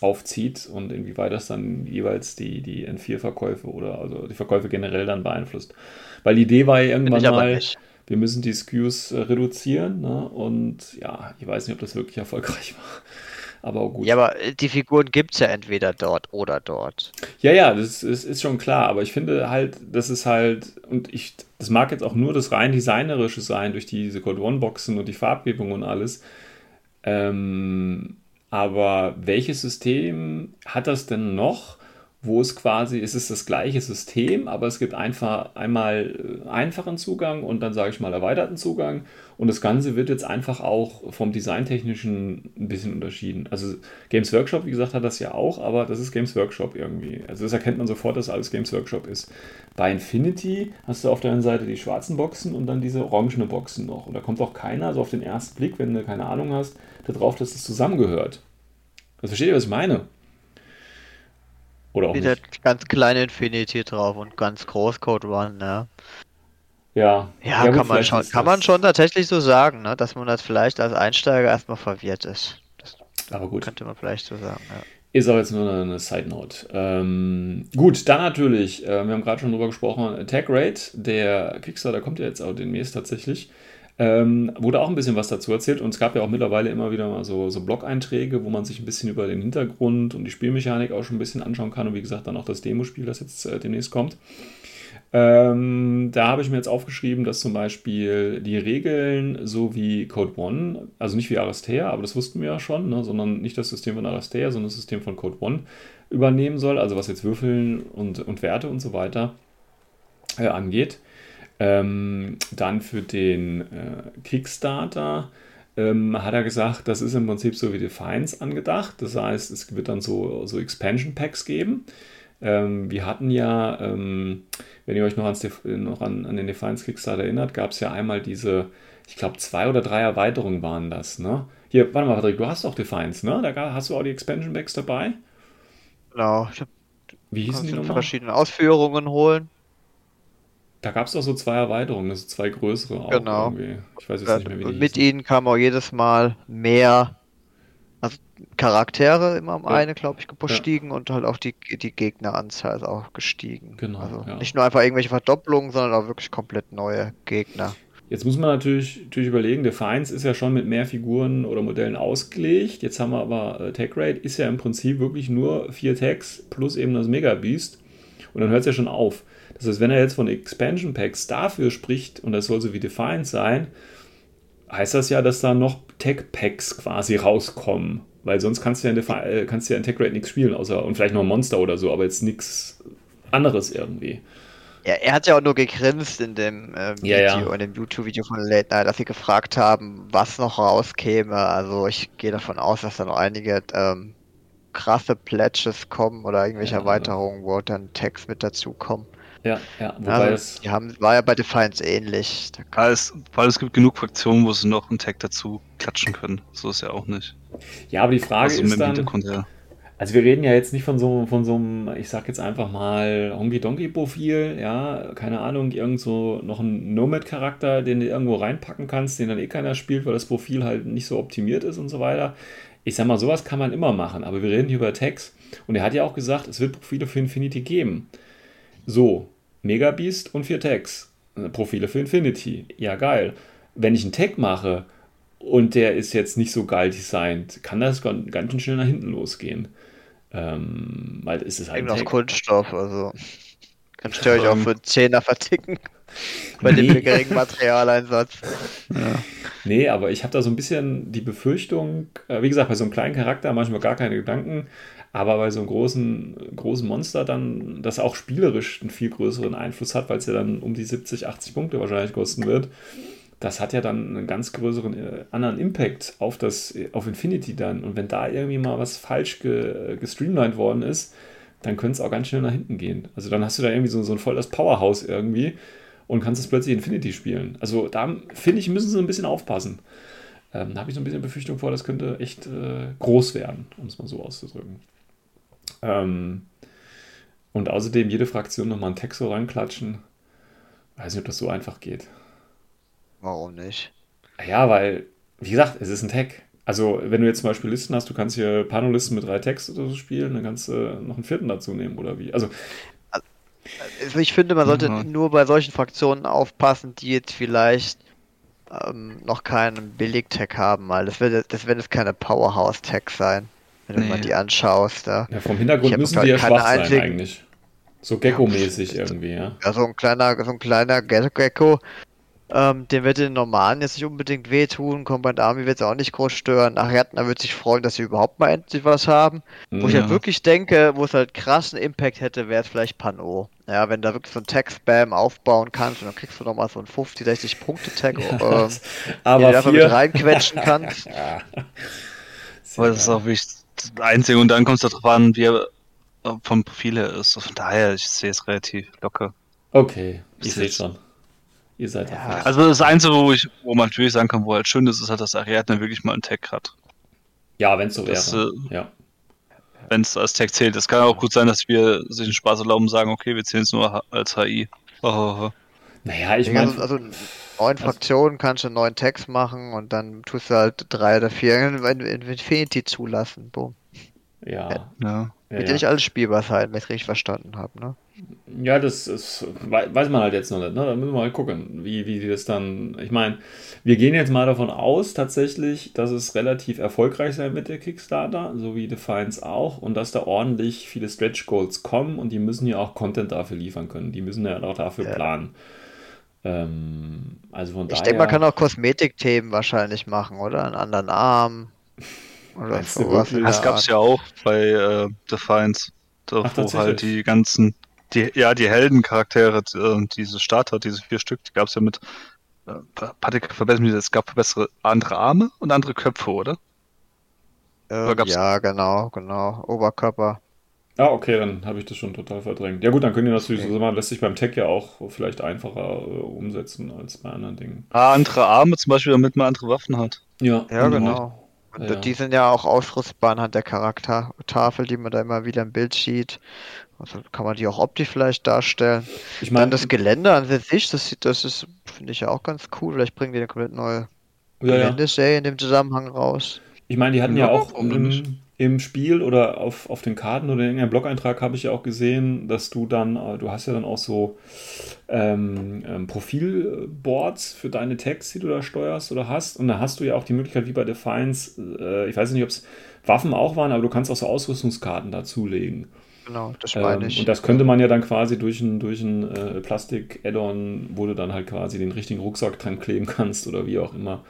aufzieht und inwieweit das dann jeweils die, die N4-Verkäufe oder also die Verkäufe generell dann beeinflusst. Weil die Idee war ja irgendwann mal, wir müssen die SKUs äh, reduzieren ne? und ja, ich weiß nicht, ob das wirklich erfolgreich war. Aber gut. Ja, aber äh, die Figuren gibt es ja entweder dort oder dort. Ja, ja, das ist, ist schon klar. Aber ich finde halt, das ist halt, und ich, das mag jetzt auch nur das rein designerische sein, durch diese Code One-Boxen und die Farbgebung und alles. Ähm, aber welches System hat das denn noch? Wo es quasi, es ist das gleiche System, aber es gibt einfach einmal äh, einfachen Zugang und dann sage ich mal erweiterten Zugang und das Ganze wird jetzt einfach auch vom Designtechnischen ein bisschen unterschieden. Also Games Workshop, wie gesagt, hat das ja auch, aber das ist Games Workshop irgendwie. Also das erkennt man sofort, dass alles Games Workshop ist. Bei Infinity hast du auf der einen Seite die schwarzen Boxen und dann diese orangene Boxen noch. Und da kommt auch keiner, so auf den ersten Blick, wenn du keine Ahnung hast, darauf, dass es zusammengehört. Also versteht ihr, was ich meine? Oder auch Wieder nicht. ganz kleine Infinity drauf und ganz groß Code One, ne? Ja. Ja, ja kann, man schon, kann man schon tatsächlich so sagen, ne? dass man das vielleicht als Einsteiger erstmal verwirrt ist. Das Aber gut. Könnte man vielleicht so sagen, ja. Ist aber jetzt nur eine, eine Side Note. Ähm, gut, dann natürlich, äh, wir haben gerade schon drüber gesprochen, Attack Rate, der Kickstarter kommt ja jetzt auch demnächst tatsächlich. Ähm, wurde auch ein bisschen was dazu erzählt und es gab ja auch mittlerweile immer wieder mal so, so Blog-Einträge, wo man sich ein bisschen über den Hintergrund und die Spielmechanik auch schon ein bisschen anschauen kann und wie gesagt dann auch das Demospiel, das jetzt äh, demnächst kommt. Ähm, da habe ich mir jetzt aufgeschrieben, dass zum Beispiel die Regeln so wie Code One, also nicht wie Aristea, aber das wussten wir ja schon, ne, sondern nicht das System von Aristea, sondern das System von Code One übernehmen soll, also was jetzt Würfeln und, und Werte und so weiter äh, angeht. Ähm, dann für den äh, Kickstarter ähm, hat er gesagt, das ist im Prinzip so wie Defiance angedacht. Das heißt, es wird dann so, so Expansion Packs geben. Ähm, wir hatten ja, ähm, wenn ihr euch noch, ans, noch an, an, den Defiance Kickstarter erinnert, gab es ja einmal diese, ich glaube, zwei oder drei Erweiterungen waren das. Ne? Hier, warte mal, Patrick, du hast doch Defiance, ne? Da hast du auch die Expansion Packs dabei? Genau. Ich hab, Wie hießen die nochmal? verschiedene Ausführungen holen. Da gab es doch so zwei Erweiterungen, also zwei größere auch genau. irgendwie. Ich weiß jetzt nicht mehr, wie die Mit hießen. ihnen kam auch jedes Mal mehr also Charaktere immer um ja. eine, glaube ich, gestiegen ja. und halt auch die, die Gegneranzahl ist auch gestiegen. Genau. Also ja. nicht nur einfach irgendwelche Verdopplungen, sondern auch wirklich komplett neue Gegner. Jetzt muss man natürlich, natürlich überlegen, Defiance ist ja schon mit mehr Figuren oder Modellen ausgelegt. Jetzt haben wir aber äh, Tag Rate ist ja im Prinzip wirklich nur vier Tags plus eben das Mega Beast. Und dann hört es ja schon auf. Das heißt, wenn er jetzt von Expansion Packs dafür spricht und das soll so wie Defiant sein, heißt das ja, dass da noch Tech Packs quasi rauskommen. Weil sonst kannst du ja in, Defi äh, kannst du ja in Tech Rate nichts spielen, außer und vielleicht noch ein Monster oder so, aber jetzt nichts anderes irgendwie. Ja, er hat ja auch nur gegrinst in dem äh, Video, ja, ja. in dem YouTube-Video von Late Night, dass sie gefragt haben, was noch rauskäme. Also ich gehe davon aus, dass da noch einige ähm, krasse Pledges kommen oder irgendwelche ja, Erweiterungen, wo dann Text mit dazukommen. Ja, ja, wobei also, es. Die haben, war ja bei Defiance ähnlich. Ja, es, weil es gibt genug Fraktionen, wo sie noch einen Tag dazu klatschen können. So ist ja auch nicht. Ja, aber die Frage also ist dann. Also wir reden ja jetzt nicht von so, von so einem, ich sag jetzt einfach mal, Honky-Donkey-Profil, ja, keine Ahnung, irgend so noch ein Nomad-Charakter, den du irgendwo reinpacken kannst, den dann eh keiner spielt, weil das Profil halt nicht so optimiert ist und so weiter. Ich sag mal, sowas kann man immer machen, aber wir reden hier über Tags und er hat ja auch gesagt, es wird Profile für Infinity geben. So, Megabeast und vier Tags. Profile für Infinity. Ja, geil. Wenn ich einen Tag mache und der ist jetzt nicht so geil designt, kann das ganz schön schnell nach hinten losgehen. Ähm, weil es ist halt. Eben auf Kunststoff, also. Kannst du euch auch für 10er verticken. Bei nee. dem geringen Materialeinsatz. Ja. Nee, aber ich habe da so ein bisschen die Befürchtung, äh, wie gesagt, bei so einem kleinen Charakter manchmal gar keine Gedanken. Aber bei so einem großen, großen Monster dann, das auch spielerisch einen viel größeren Einfluss hat, weil es ja dann um die 70, 80 Punkte wahrscheinlich kosten wird, das hat ja dann einen ganz größeren äh, anderen Impact auf das, auf Infinity dann. Und wenn da irgendwie mal was falsch ge, gestreamlined worden ist, dann könnte es auch ganz schnell nach hinten gehen. Also dann hast du da irgendwie so, so ein volles Powerhouse irgendwie und kannst es plötzlich Infinity spielen. Also da finde ich, müssen sie ein bisschen aufpassen. Ähm, da habe ich so ein bisschen Befürchtung vor, das könnte echt äh, groß werden, um es mal so auszudrücken. Ähm, und außerdem jede Fraktion nochmal einen Text so reinklatschen. Weiß nicht, ob das so einfach geht. Warum nicht? Ja, weil, wie gesagt, es ist ein Tag. Also, wenn du jetzt zum Beispiel Listen hast, du kannst hier Panolisten mit drei Text oder so spielen, dann kannst du noch einen vierten dazu nehmen, oder wie? Also, also ich finde, man sollte mhm. nur bei solchen Fraktionen aufpassen, die jetzt vielleicht ähm, noch keinen Billig-Tag haben, weil das wird, das wird jetzt keine Powerhouse-Tag sein, wenn nee. du mal die anschaust. Ja, ja vom Hintergrund müssen die ja schwach sein einzigen... eigentlich. So Gecko-mäßig ja, irgendwie, ja. Ja, so ein kleiner, so ein kleiner Gecko, ähm, dem wird den normalen jetzt nicht unbedingt wehtun. Combat Army wird es auch nicht groß stören. Ariadna wird sich freuen, dass sie überhaupt mal endlich was haben. Ja. Wo ich halt wirklich denke, wo es halt krassen Impact hätte, wäre es vielleicht Pano. Ja, wenn da wirklich so ein Tag-Spam aufbauen kannst und dann kriegst du nochmal so einen 50, 60 Punkte-Tag, ähm, aber den du mit reinquetschen kannst. ja. Aber das ist auch das Einzige und dann kommt es darauf an, wie er vom Profil her ist. Von daher, ich sehe es relativ locker. Okay, ich sehe schon. Ihr seid ja. Also das Einzige, wo, ich, wo man natürlich sagen kann, wo halt schön ist, ist halt, dass Ariadne wirklich mal einen Tag hat. Ja, wenn es so das, wäre. Äh, ja. Wenn es als Tag zählt. Es kann auch gut sein, dass wir sich den Spaß erlauben und sagen, okay, wir zählen es nur als HI. Oh, oh, oh. Naja, ich meine. Also, also neun Fraktionen kannst du neun Tags machen und dann tust du halt drei oder vier in, in Infinity zulassen. Boom. Ja. ja. Wird ja, ja nicht alles spielbar sein, wenn ich richtig verstanden habe, ne? Ja, das ist, weiß man halt jetzt noch nicht, ne? Da müssen wir mal gucken, wie, wie die das dann. Ich meine, wir gehen jetzt mal davon aus, tatsächlich, dass es relativ erfolgreich sein mit der Kickstarter, so wie Defiance auch, und dass da ordentlich viele Stretch Goals kommen und die müssen ja auch Content dafür liefern können. Die müssen ja auch dafür ja. planen. Ähm, also von ich daher. Ich denke, man kann auch Kosmetikthemen wahrscheinlich machen, oder? Einen anderen Arm. Oder sowas. Das gab es ja auch bei äh, Defiance, da, Ach, wo halt die ganzen, die, ja, die Heldencharaktere, äh, diese Starter, diese vier Stück, die gab es ja mit, äh, Patrick, verbessern mich, es gab bessere andere Arme und andere Köpfe, oder? Ähm, oder ja, genau, genau. Oberkörper. Ah, okay, dann habe ich das schon total verdrängt. Ja gut, dann können die natürlich okay. so sagen, lässt sich beim Tech ja auch vielleicht einfacher äh, umsetzen als bei anderen Dingen. Ah, andere Arme zum Beispiel, damit man andere Waffen hat. Ja, ja genau. genau. Und ja. die sind ja auch ausrüstbar anhand der Charaktertafel, die man da immer wieder im Bild sieht. Also kann man die auch optisch vielleicht darstellen. Ich meine, das Gelände an sich, das, das ist, finde ich ja auch ganz cool. Vielleicht bringen die eine komplett neue ja, Geländeserie in dem Zusammenhang raus. Ich meine, die hatten ja, ja auch im, im, Spiel oder auf, auf den Karten oder in irgendeinem Blog-Eintrag habe ich ja auch gesehen, dass du dann, äh, du hast ja dann auch so ähm, ähm, Profilboards für deine Tags, die du da steuerst oder hast. Und da hast du ja auch die Möglichkeit, wie bei Defiance, äh, ich weiß nicht, ob es Waffen auch waren, aber du kannst auch so Ausrüstungskarten dazulegen. Genau, das meine ähm, ich. Und das könnte man ja dann quasi durch ein, durch ein äh, Plastik-Add-on, wo du dann halt quasi den richtigen Rucksack dran kleben kannst oder wie auch immer,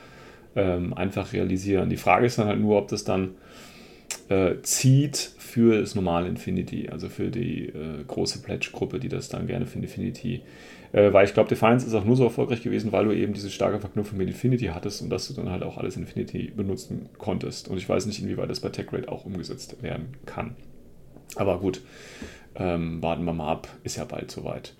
ähm, einfach realisieren. Die Frage ist dann halt nur, ob das dann äh, zieht für das normale Infinity, also für die äh, große Pledge-Gruppe, die das dann gerne für Infinity äh, weil ich glaube, Defiance ist auch nur so erfolgreich gewesen, weil du eben diese starke Verknüpfung mit Infinity hattest und dass du dann halt auch alles Infinity benutzen konntest. Und ich weiß nicht, inwieweit das bei TechRate auch umgesetzt werden kann. Aber gut, ähm, warten wir mal ab, ist ja bald soweit.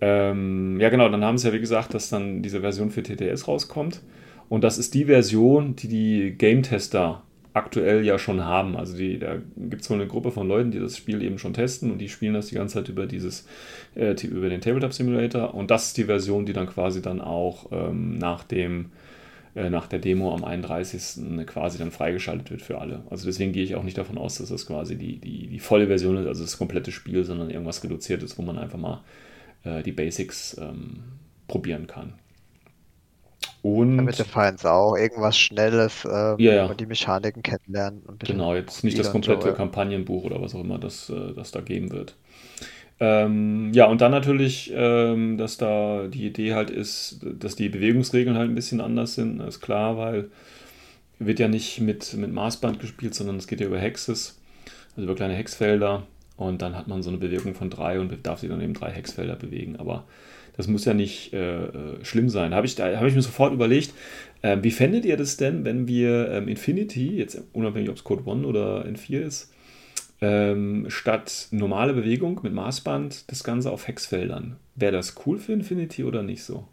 Ähm, ja, genau, dann haben sie ja wie gesagt, dass dann diese Version für TTS rauskommt. Und das ist die Version, die die Game-Tester aktuell ja schon haben. Also die, da gibt es wohl eine Gruppe von Leuten, die das Spiel eben schon testen und die spielen das die ganze Zeit über dieses, äh, über den Tabletop Simulator. Und das ist die Version, die dann quasi dann auch ähm, nach dem äh, nach der Demo am 31. quasi dann freigeschaltet wird für alle. Also deswegen gehe ich auch nicht davon aus, dass das quasi die, die, die volle Version ist, also das komplette Spiel, sondern irgendwas reduziert ist, wo man einfach mal äh, die Basics ähm, probieren kann. Und Damit der Feind auch irgendwas Schnelles, ähm, ja, ja. die Mechaniken kennenlernen. genau, jetzt nicht das komplette so. Kampagnenbuch oder was auch immer das, äh, das da geben wird. Ähm, ja, und dann natürlich, ähm, dass da die Idee halt ist, dass die Bewegungsregeln halt ein bisschen anders sind, ist klar, weil wird ja nicht mit, mit Maßband gespielt, sondern es geht ja über Hexes, also über kleine Hexfelder. Und dann hat man so eine Bewegung von drei und darf sich dann eben drei Hexfelder bewegen. Aber das muss ja nicht äh, äh schlimm sein. Da habe ich, hab ich mir sofort überlegt, äh, wie fändet ihr das denn, wenn wir ähm, Infinity, jetzt unabhängig ob es Code 1 oder N4 ist, ähm, statt normale Bewegung mit Maßband das Ganze auf Hexfeldern. Wäre das cool für Infinity oder nicht so?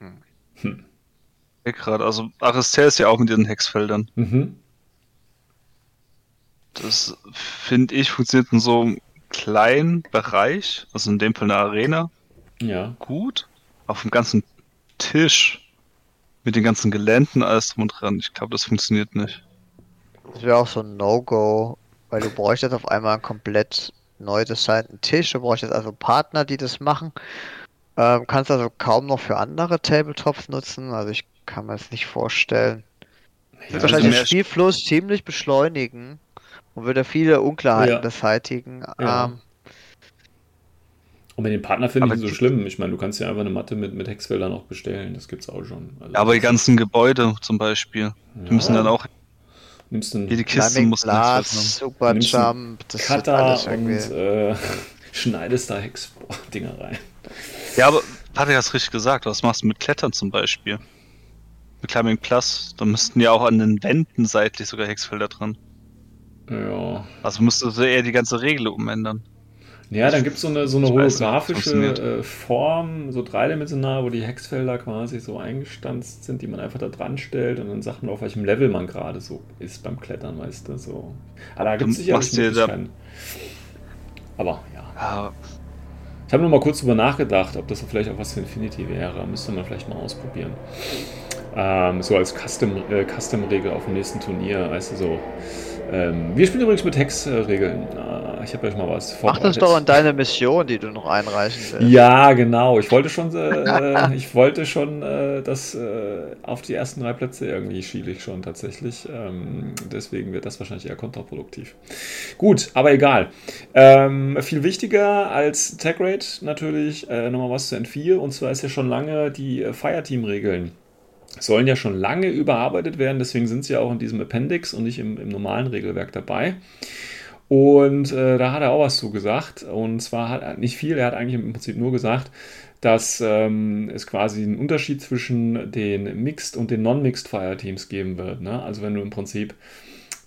Hm. hm. Ja, gerade, also Aristel ist ja auch mit ihren Hexfeldern. Mhm. Das finde ich funktioniert in so kleinen Bereich, also in dem Fall eine Arena. Ja. Gut. Auf dem ganzen Tisch mit den ganzen Geländen alles drum und dran. Ich glaube, das funktioniert nicht. Das wäre auch so ein No-Go, weil du bräuchtest auf einmal einen komplett neu designten Tisch. Du bräuchtest also Partner, die das machen. Ähm, kannst also kaum noch für andere Tabletops nutzen, also ich kann mir das nicht vorstellen. Ja, Wird wahrscheinlich den Spielfluss ziemlich beschleunigen und würde viele Unklarheiten Ja. beseitigen. Ja. Ähm, Und mit den Partner finde ich Aber nicht so schlimm. Ich meine, du kannst ja einfach eine Matte mit, mit Hexfeldern auch bestellen. Das gibt's auch schon. Also, Ja, aber die ganzen Gebäude zum Beispiel, die müssen dann auch, nimmst Climbing mussten Hexfelder haben. Blast, Super Nimmst du Jump, das Cutter alles und irgendwie. äh, schneidest da Hex-Dinger rein. Ja, aber Patrick hat es richtig gesagt. Was machst du mit Klettern zum Beispiel? Mit Climbing Plus, da müssten ja auch an den Wänden seitlich sogar Hexfelder dran. Ja. Also müsstest du eher die ganze Regel umändern. Ja, dann gibt es so eine, so eine nicht, holographische äh, Form, so dreidimensional, wo die Hexfelder quasi so eingestanzt sind, die man einfach da dran stellt und dann sagt man, auf welchem Level man gerade so ist beim Klettern, weißt du, so. Aber da gibt es sicherlich Möglichkeiten. Aber ja. Ja, Ich habe nur mal kurz drüber nachgedacht, ob das vielleicht auch was für Infinity wäre. Müsste man vielleicht mal ausprobieren. Ähm, so als Custom, äh, Custom-Regel auf dem nächsten Turnier, weißt du, so. Ähm, wir spielen übrigens mit Hex-Regeln. Äh, ich habe euch mal was Mach das doch in deine Mission, die du noch einreichen willst. Ja, genau. Ich wollte schon, äh, ich wollte schon, äh, das äh, auf die ersten drei Plätze irgendwie schiele ich schon tatsächlich. Ähm, deswegen wird das wahrscheinlich eher kontraproduktiv. Gut, aber egal. Ähm, viel wichtiger als Tag Rate natürlich äh, nochmal was zu N4 und zwar ist ja schon lange die äh, Fireteam-Regeln sollen ja schon lange überarbeitet werden, deswegen sind sie ja auch in diesem Appendix und nicht im, im normalen Regelwerk dabei. Und äh, da hat er auch was zu gesagt. Und zwar hat er nicht viel, er hat eigentlich im Prinzip nur gesagt, dass ähm, es quasi einen Unterschied zwischen den Mixed und den Non-Mixed Fireteams geben wird. Ne? Also wenn du im Prinzip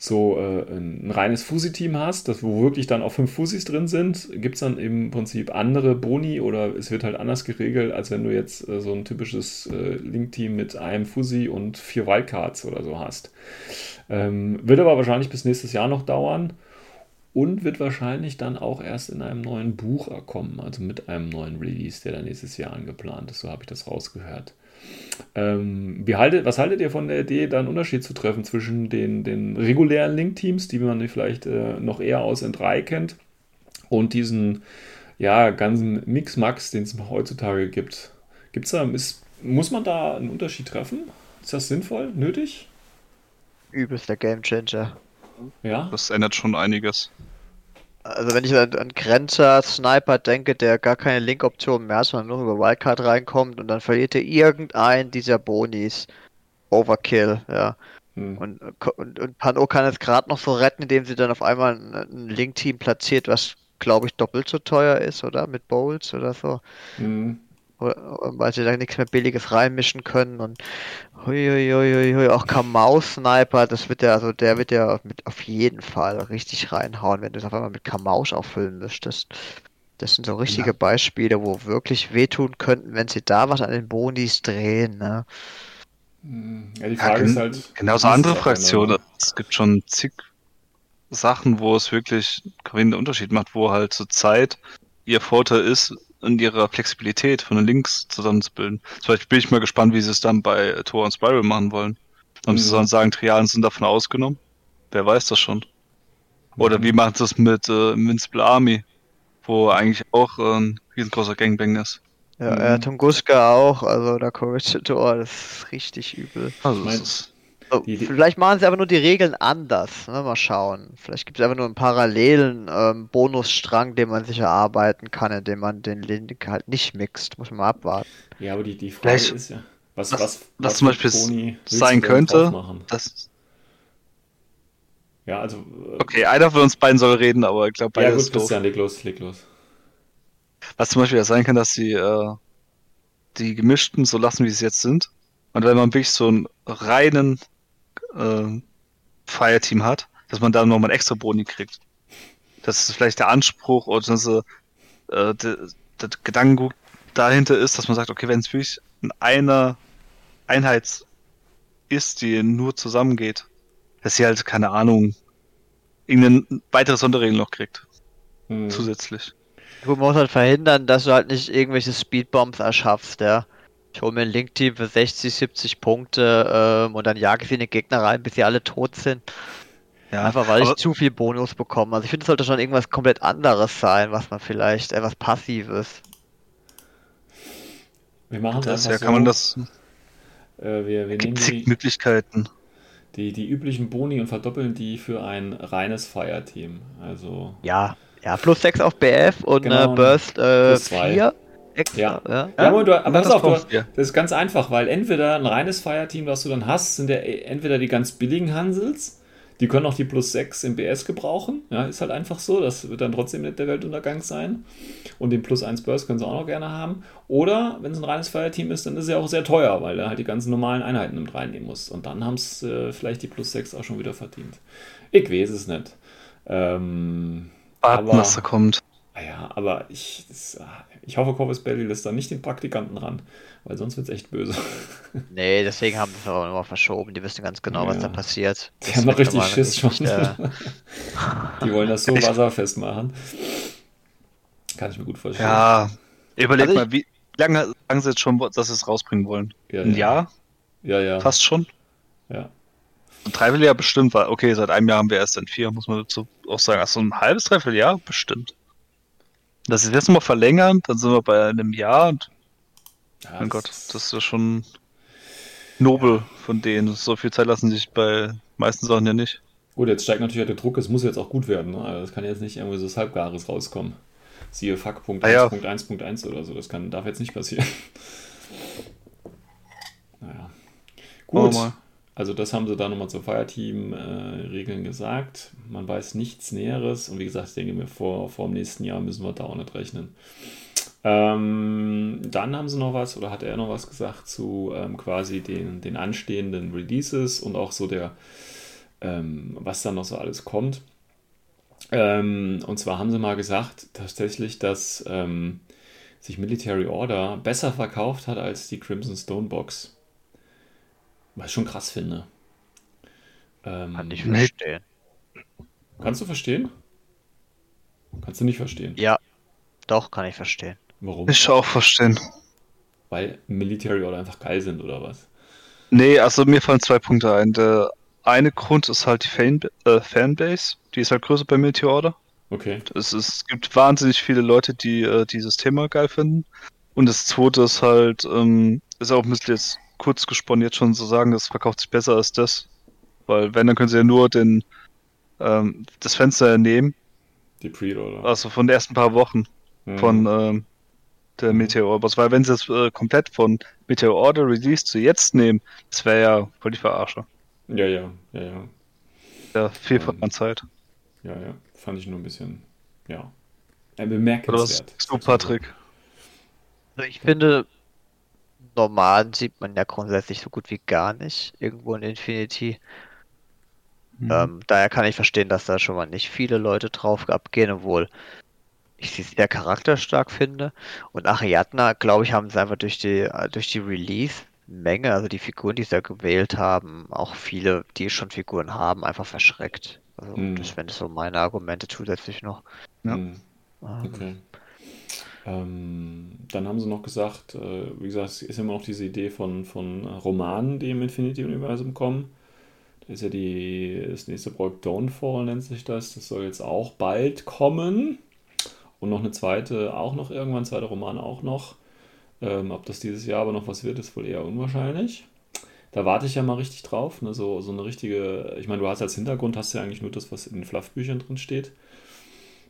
so äh, ein reines Fusi-Team hast, das, wo wirklich dann auch fünf Fusis drin sind, gibt es dann im Prinzip andere Boni oder es wird halt anders geregelt, als wenn du jetzt äh, so ein typisches äh, Link-Team mit einem Fusi und vier Wildcards oder so hast. Ähm, wird aber wahrscheinlich bis nächstes Jahr noch dauern und wird wahrscheinlich dann auch erst in einem neuen Buch kommen, also mit einem neuen Release, der dann nächstes Jahr angeplant ist. So habe ich das rausgehört. Ähm, wie haltet, was haltet ihr von der Idee, da einen Unterschied zu treffen zwischen den, den regulären Link-Teams, die man vielleicht äh, noch eher aus N3 kennt, und diesen ja, ganzen Mix-Max, den es heutzutage gibt? Gibt's da, ist, muss man da einen Unterschied treffen? Ist das sinnvoll, nötig? Übelster Gamechanger. Ja. das ändert schon einiges. Also wenn ich an, an Grenzer Sniper denke, der gar keine Link-Option mehr hat, sondern nur über Wildcard reinkommt und dann verliert er irgendeinen dieser Bonis. Overkill, ja. Hm. Und, und, und Pano kann es gerade noch so retten, indem sie dann auf einmal ein, ein Link-Team platziert, was glaube ich doppelt so teuer ist, oder? Mit Bowls oder so. Hm. Oder- Weil sie da nichts mehr Billiges reinmischen können und hui, auch Kamau-Sniper, das wird ja, also der wird ja mit auf jeden Fall richtig reinhauen, wenn du es auf einmal mit Kamausch auffüllen müsstest. Das sind so richtige Ja. Beispiele, wo wirklich wehtun könnten, wenn sie da was an den Bonis drehen, ne? Ja, die Ja, Frage gen ist halt. genauso andere Fraktionen. aufeinander? Es gibt schon zig Sachen, wo es wirklich gravierenden Unterschied macht, wo halt zur Zeit ihr Vorteil ist, in ihrer Flexibilität von den Links zusammenzubilden. Zum Beispiel bin ich mal gespannt, wie sie es dann bei Tor und Spiral machen wollen. Ob sie Mhm. dann sagen, Trialen sind davon ausgenommen? Wer weiß das schon. Oder Mhm. wie machen sie es mit äh, Invincible Army, wo eigentlich auch äh, ein riesengroßer Gangbang ist. Ja, Mhm. äh, Tunguska auch, also der Corregidor, das ist richtig übel. Also Ich mein- es ist, Die- die- vielleicht machen sie aber nur die Regeln anders. Ne? Mal schauen. Vielleicht gibt es einfach nur einen parallelen ähm, Bonusstrang, den man sich erarbeiten kann, indem man den Link halt nicht mixt. Muss man mal abwarten. Ja, aber die, die Frage Vielleicht- ist ja, was, was- was, was zum Beispiel Boni sein könnte, Machen? das, Ja, also. äh, okay, einer von uns beiden soll reden, aber ich glaube, beide ja, gut, ist doof. Christian, leg los, leg los. Was zum Beispiel sein kann, dass sie äh, die gemischten so lassen, wie sie jetzt sind. Und wenn man wirklich so einen reinen äh, Fireteam hat, dass man da nochmal einen extra Boni kriegt. Das ist vielleicht der Anspruch oder dass, äh, der, der Gedankengut dahinter ist, dass man sagt, okay, wenn es wirklich in einer Einheit ist, die nur zusammengeht, dass sie halt, keine Ahnung, irgendeine weitere Sonderregel noch kriegt, Hm. zusätzlich. Du musst halt verhindern, dass du halt nicht irgendwelche Speedbombs erschaffst, ja. Ich hole mir ein Link-Team für 60, 70 Punkte ähm, und dann jage ich sie in den Gegner rein, bis sie alle tot sind. Ja, Einfach weil aber- ich zu viel Bonus bekomme. Also ich finde, es sollte schon irgendwas komplett anderes sein, was man vielleicht, etwas Passives. Wir machen das. Ja, so, kann man das. Äh, wir wir nehmen die, Möglichkeiten. Die, die üblichen Boni und verdoppeln die für ein reines Fire-Team. Also. Ja, ja, plus 6 auf BF und genau, äh, Burst äh, 4 extra. Ja, ja. ja aber, du, aber pass auf, du, das ist ganz einfach, weil entweder ein reines Fire-Team, was du dann hast, sind ja entweder die ganz billigen Hansels die können auch die plus 6 im BS gebrauchen. Ja, ist halt einfach so. Das wird dann trotzdem nicht der Weltuntergang sein. Und den plus 1 Burst können sie auch noch gerne haben. Oder, wenn es ein reines Feierteam ist, dann ist es ja auch sehr teuer, weil er halt die ganzen normalen Einheiten mit reinnehmen muss. Und dann haben es äh, vielleicht die plus 6 auch schon wieder verdient. Ich weiß es nicht. Ähm, Warten, aber, was da kommt. Ja, aber ich, das, ah, ich hoffe, Corvus Belly lässt da nicht den Praktikanten ran, weil sonst wird es echt böse. Nee, deswegen haben sie es auch immer verschoben. Die wissen ganz genau, ja. was da passiert. Die das haben noch richtig Schiss schon. Äh... Die wollen das so wasserfest machen. Kann ich mir gut vorstellen. Ja, überleg also mal, wie lange sagen sie jetzt schon, dass sie es rausbringen wollen? Ja, Ein ja. Jahr? Ja, ja. Fast schon? Ja. Ein Dreivierteljahr bestimmt, weil, okay, seit einem Jahr haben wir erst ein vier, muss man dazu auch sagen. Achso, ein halbes, Dreivierteljahr bestimmt. Das ist jetzt nochmal verlängern, dann sind wir bei einem Jahr und ja, mein Gott, das ist schon nobel von denen. So viel Zeit lassen sich bei meisten Sachen ja nicht. Gut, jetzt steigt natürlich der Druck, es muss jetzt auch gut werden. Ne? Also das kann jetzt nicht irgendwie so das Halbgares rauskommen. Siehe Fuck.1.1.1 ah, ja. oder so, das kann, darf jetzt nicht passieren. naja. Gut. Also das haben sie da nochmal zur Fireteam-Regeln äh, gesagt. Man weiß nichts Näheres und wie gesagt, ich denke mir, vor, vor dem nächsten Jahr müssen wir da auch nicht rechnen. Ähm, dann haben sie noch was, oder hat er noch was gesagt zu ähm, quasi den, den anstehenden Releases und auch so der, ähm, was dann noch so alles kommt. Ähm, und zwar haben sie mal gesagt, tatsächlich, dass ähm, sich Military Order besser verkauft hat als die Crimson Stone Box. Was ich schon krass finde. Ähm, Kann ich verstehen. Kannst du verstehen? Kannst du nicht verstehen? Ja, doch, kann ich verstehen. Warum? Ich auch verstehen. Weil Military oder einfach geil sind oder was? Nee, also mir fallen zwei Punkte ein. Der eine Grund ist halt die Fan äh, Fanbase. Die ist halt größer bei Military Order. Okay. Es, ist, es gibt wahnsinnig viele Leute, die äh, dieses Thema geil finden. Und das zweite ist halt, ähm, ist auch ein bisschen jetzt kurz gesponnen, jetzt schon zu so sagen, das verkauft sich besser als das. Weil wenn, dann können sie ja nur den, ähm, das Fenster nehmen. Die Pre-Order. Also von den ersten paar Wochen. Mhm. Von ähm, der Meteor Boss, weil wenn sie es äh, komplett von Meteor Order Release zu jetzt nehmen, das wäre ja voll die Verarsche. Ja, ja, ja, ja. Ja, vielfach ähm, an Zeit. Ja, ja, fand ich nur ein bisschen, ja, ein bemerkenswert. Oder was du, Patrick? Also ich finde, normal sieht man ja grundsätzlich so gut wie gar nicht irgendwo in Infinity. Mhm. Ähm, daher kann ich verstehen, dass da schon mal nicht viele Leute drauf abgehen, obwohl ich sie sehr charakterstark finde. Und Ariadna, glaube ich, haben sie einfach durch die, durch die Release-Menge, also die Figuren, die sie da gewählt haben, auch viele, die schon Figuren haben, einfach verschreckt. Also mm. das wären so meine Argumente zusätzlich noch. Ja. Okay. Ähm, dann haben sie noch gesagt, äh, wie gesagt, es ist immer noch diese Idee von, von Romanen, die im Infinity-Universum kommen. Da ist ja die, das nächste Projekt Dawnfall, nennt sich das. Das soll jetzt auch bald kommen. Und noch eine zweite, auch noch irgendwann, zweiter Roman auch noch. Ähm, ob das dieses Jahr aber noch was wird, ist wohl eher unwahrscheinlich. Da warte ich ja mal richtig drauf. Ne? So, so eine richtige, ich meine, du hast als Hintergrund, hast ja eigentlich nur das, was in den Fluffbüchern drin steht.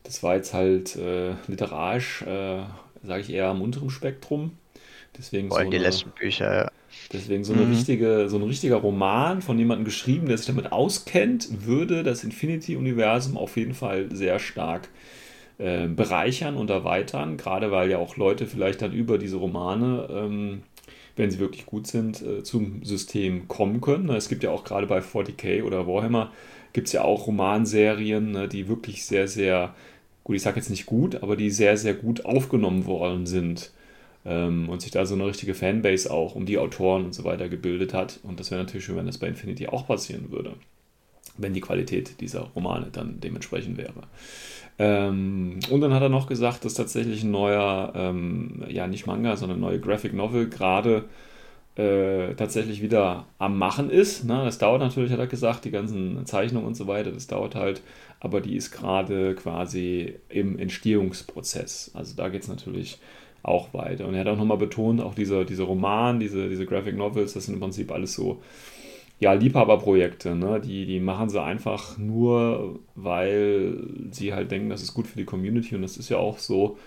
Das war jetzt halt äh, literarisch, äh, sage ich eher am unteren Spektrum. Deswegen Vor allem so die eine, letzten Bücher, ja. Deswegen so, eine mhm. richtige, so ein richtiger Roman von jemandem geschrieben, der sich damit auskennt, würde das Infinity-Universum auf jeden Fall sehr stark äh, bereichern und erweitern, gerade weil ja auch Leute vielleicht dann über diese Romane, ähm, wenn sie wirklich gut sind, äh, zum System kommen können. Es gibt ja auch gerade bei 40k oder Warhammer, gibt es ja auch Romanserien, ne, die wirklich sehr, sehr, gut, ich sage jetzt nicht gut, aber die sehr, sehr gut aufgenommen worden sind. Ähm, und sich da so eine richtige Fanbase auch um die Autoren und so weiter gebildet hat. Und das wäre natürlich schön, wenn das bei Infinity auch passieren würde, wenn die Qualität dieser Romane dann dementsprechend wäre. Ähm, und dann hat er noch gesagt, dass tatsächlich ein neuer, ähm, ja nicht Manga, sondern eine neue Graphic Novel gerade äh, tatsächlich wieder am Machen ist. Ne? Das dauert natürlich, hat er gesagt, die ganzen Zeichnungen und so weiter, das dauert halt, aber die ist gerade quasi im Entstehungsprozess. Also da geht es natürlich auch weiter. Und er hat auch nochmal betont, auch diese, diese Roman, diese, diese Graphic Novels, das sind im Prinzip alles so ja, Liebhaberprojekte, ne? die, die machen sie einfach nur, weil sie halt denken, das ist gut für die Community und das ist ja auch so.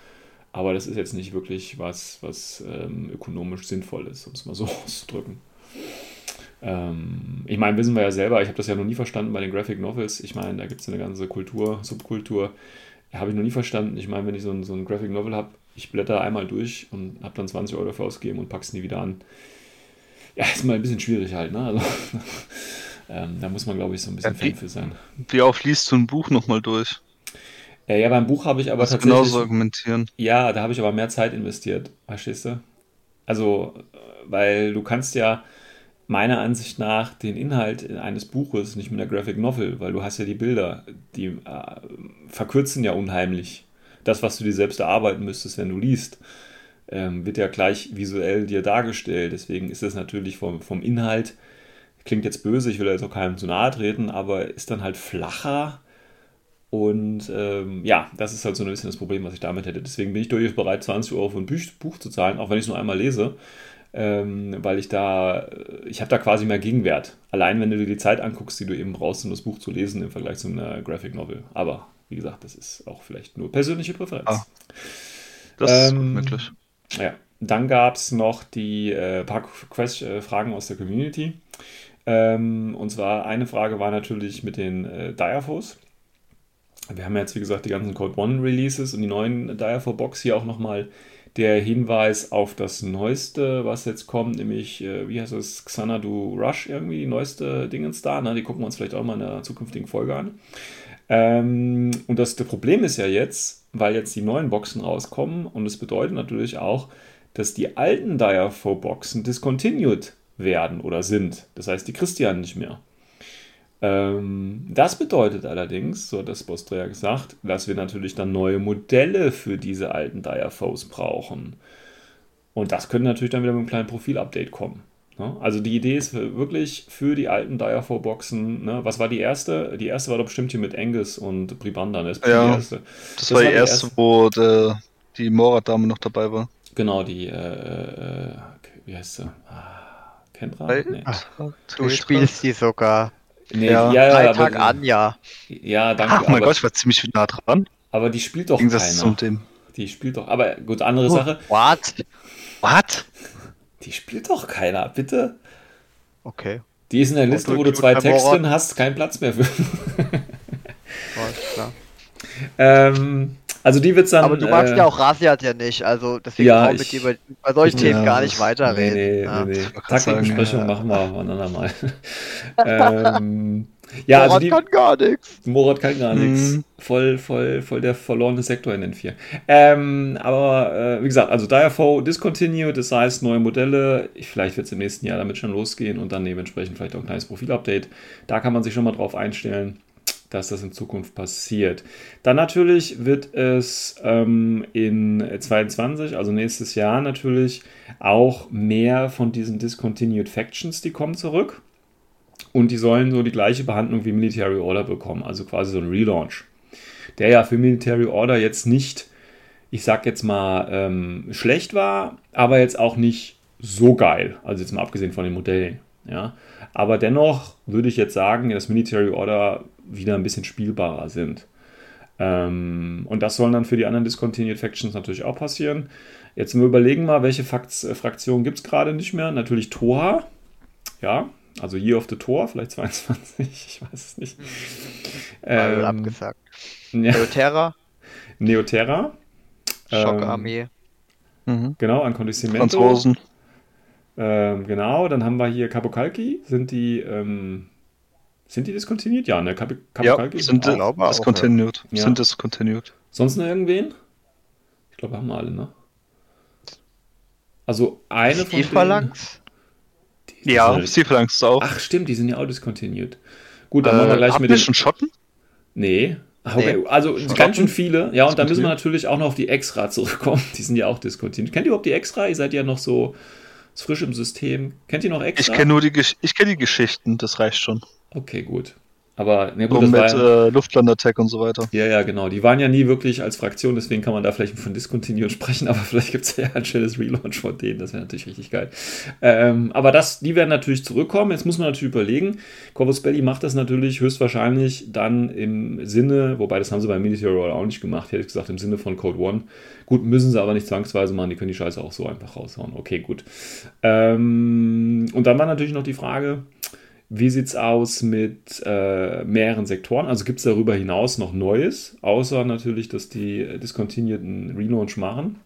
Aber das ist jetzt nicht wirklich was, was ähm, ökonomisch sinnvoll ist, um es mal so auszudrücken. Ähm, ich meine, wissen wir ja selber, ich habe das ja noch nie verstanden bei den Graphic Novels. Ich meine, da gibt es eine ganze Kultur, Subkultur. Habe ich noch nie verstanden. Ich meine, wenn ich so ein, so ein Graphic Novel habe, ich blätter einmal durch und habe dann 20 Euro dafür ausgegeben und pack's nie wieder an. Ja, ist mal ein bisschen schwierig halt, ne? Also, ähm, da muss man, glaube ich, so ein bisschen ja, Fan für sein. Wie oft liest du ein Buch nochmal durch? Ja, ja, beim Buch habe ich aber das tatsächlich. Genauso argumentieren. Ja, da habe ich aber mehr Zeit investiert, verstehst du? Also, weil du kannst ja meiner Ansicht nach den Inhalt eines Buches nicht mit der Graphic Novel, weil du hast ja die Bilder, die äh, verkürzen ja unheimlich. Das, was du dir selbst erarbeiten müsstest, wenn du liest, ähm, wird ja gleich visuell dir dargestellt. Deswegen ist es natürlich vom, vom Inhalt, klingt jetzt böse, ich will jetzt auch keinem zu nahe treten, aber ist dann halt flacher. Und ähm, ja, das ist halt so ein bisschen das Problem, was ich damit hätte. Deswegen bin ich durchaus bereit, 20 Euro für ein Buch zu zahlen, auch wenn ich es nur einmal lese ähm, weil ich da, ich habe da quasi mehr Gegenwert. Allein wenn du dir die Zeit anguckst, die du eben brauchst, um das Buch zu lesen im Vergleich zu einer Graphic Novel. Aber wie gesagt, das ist auch vielleicht nur persönliche Präferenz. Ah, das ähm, ist möglich. Ja, dann gab es noch die äh, paar Quest äh, Fragen aus der Community. Ähm, und zwar eine Frage war natürlich mit den äh, Diafos. Wir haben jetzt, wie gesagt, die ganzen Code One Releases und die neuen Diafo Box hier auch nochmal der Hinweis auf das Neueste, was jetzt kommt, nämlich, äh, wie heißt es, Xanadu Rush irgendwie, die neueste Dingens da. Ne? Die gucken wir uns vielleicht auch mal in einer zukünftigen Folge an. Ähm, und das, das Problem ist ja jetzt, weil jetzt die neuen Boxen rauskommen und es bedeutet natürlich auch, dass die alten Direfo-Boxen discontinued werden oder sind. Das heißt, die ja nicht mehr. Ähm, das bedeutet allerdings, so hat das Bostrea gesagt, dass wir natürlich dann neue Modelle für diese alten Direfos brauchen. Und das könnte natürlich dann wieder mit einem kleinen Profil-Update kommen. Ne? Also die Idee ist wirklich für die alten Direfo-Boxen, ne? was war die erste? Die erste war doch bestimmt hier mit Angus und Bribanda. Ne? Das ja, die erste. Das, das war die erste, erste, wo der, die Morat-Dame noch dabei war. Genau, die, äh, äh, wie heißt sie? Ah, Kendra? Nee. Ach, du spielst die sogar. Nee, ja, ja, Freitag aber, Anja. Ja, danke. Ach mein Gott, ich war ziemlich nah dran. Aber die spielt doch keiner. Zum dem. Die spielt doch. Aber gut, andere oh, Sache. What? What? Die spielt doch keiner, bitte. Okay. Die ist in der Liste, wo du zwei Texte drin hast, kein Platz mehr für. Alles klar. Ähm, also die wird's dann. Aber du magst äh, ja auch Rasiat ja nicht, also deswegen ja, ich, mit dir bei, solchen Themen gar nicht weiterreden. Nee, nee, ja. nee, nee. Taktikbesprechung ja. machen wir ein andermal. ähm, ja, Morat also die, kann gar nichts. Morat kann gar nichts. Mhm. Voll, voll, voll der verlorene Sektor in den vier. Ähm, aber äh, wie gesagt, also Direfo discontinued, das heißt neue Modelle. Vielleicht wird es im nächsten Jahr damit schon losgehen und dann dementsprechend vielleicht auch ein kleines Profilupdate. Da kann man sich schon mal drauf einstellen dass das in Zukunft passiert. Dann natürlich wird es ähm, in 2022, also nächstes Jahr natürlich, auch mehr von diesen Discontinued Factions, die kommen zurück. Und die sollen so die gleiche Behandlung wie Military Order bekommen, also quasi so ein Relaunch. Der ja für Military Order jetzt nicht, ich sag jetzt mal, ähm, schlecht war, aber jetzt auch nicht so geil. Also jetzt mal abgesehen von den Modellen. Ja. Aber dennoch würde ich jetzt sagen, dass Military Order wieder ein bisschen spielbarer sind. Ähm, und das soll dann für die anderen Discontinued Factions natürlich auch passieren. Jetzt wir überlegen mal, welche Fakt äh, Fraktionen gibt es gerade nicht mehr. Natürlich Toha. Ja, also Year of the Tor, vielleicht 22, ich weiß es nicht. Ähm, abgesagt. Ja. Neoterra. Neoterra. Schockarmee. Ähm, genau, Ancondisimento. Franzosen. Ähm, genau, dann haben wir hier Capokalki. Sind die ähm, sind die discontinued? Ja, ne? Cap Cap ja, Cap sind ah, discontinued. Ja. Sind discontinued. Sonst noch irgendwen? Ich glaube, haben wir alle, ne? Also eine von Phalanx? denen... Ja, Phalanx auch. Ach stimmt, die sind ja auch discontinued. Gut, dann äh, machen wir gleich mit den... schon Schotten? Nee. Okay, nee. also Schotten? ganz schön viele. Ja, und dann müssen wir natürlich auch noch auf die Extra zurückkommen. Die sind ja auch discontinued. Kennt ihr überhaupt die Extra? Ihr seid ja noch so frisch im System. Kennt ihr noch Extra? Ich kenne nur die, Gesch ich kenn die Geschichten, das reicht schon. Okay, gut. Aber ne, gut, so mit ja, äh, Luftlandattack und so weiter. Ja, ja, genau. Die waren ja nie wirklich als Fraktion, deswegen kann man da vielleicht von Discontinued sprechen, aber vielleicht gibt es ja ein schönes Relaunch von denen, das wäre natürlich richtig geil. Ähm, aber das, die werden natürlich zurückkommen. Jetzt muss man natürlich überlegen, Corvus Belli macht das natürlich höchstwahrscheinlich dann im Sinne, wobei das haben sie bei Military Roll auch nicht gemacht, hätte ich gesagt, im Sinne von Code One. Gut, müssen sie aber nicht zwangsweise machen, die können die Scheiße auch so einfach raushauen. Okay, gut. Ähm, und dann war natürlich noch die Frage, wie sieht es aus mit äh, mehreren Sektoren? Also gibt es darüber hinaus noch Neues, außer natürlich, dass die Discontinued einen Relaunch machen?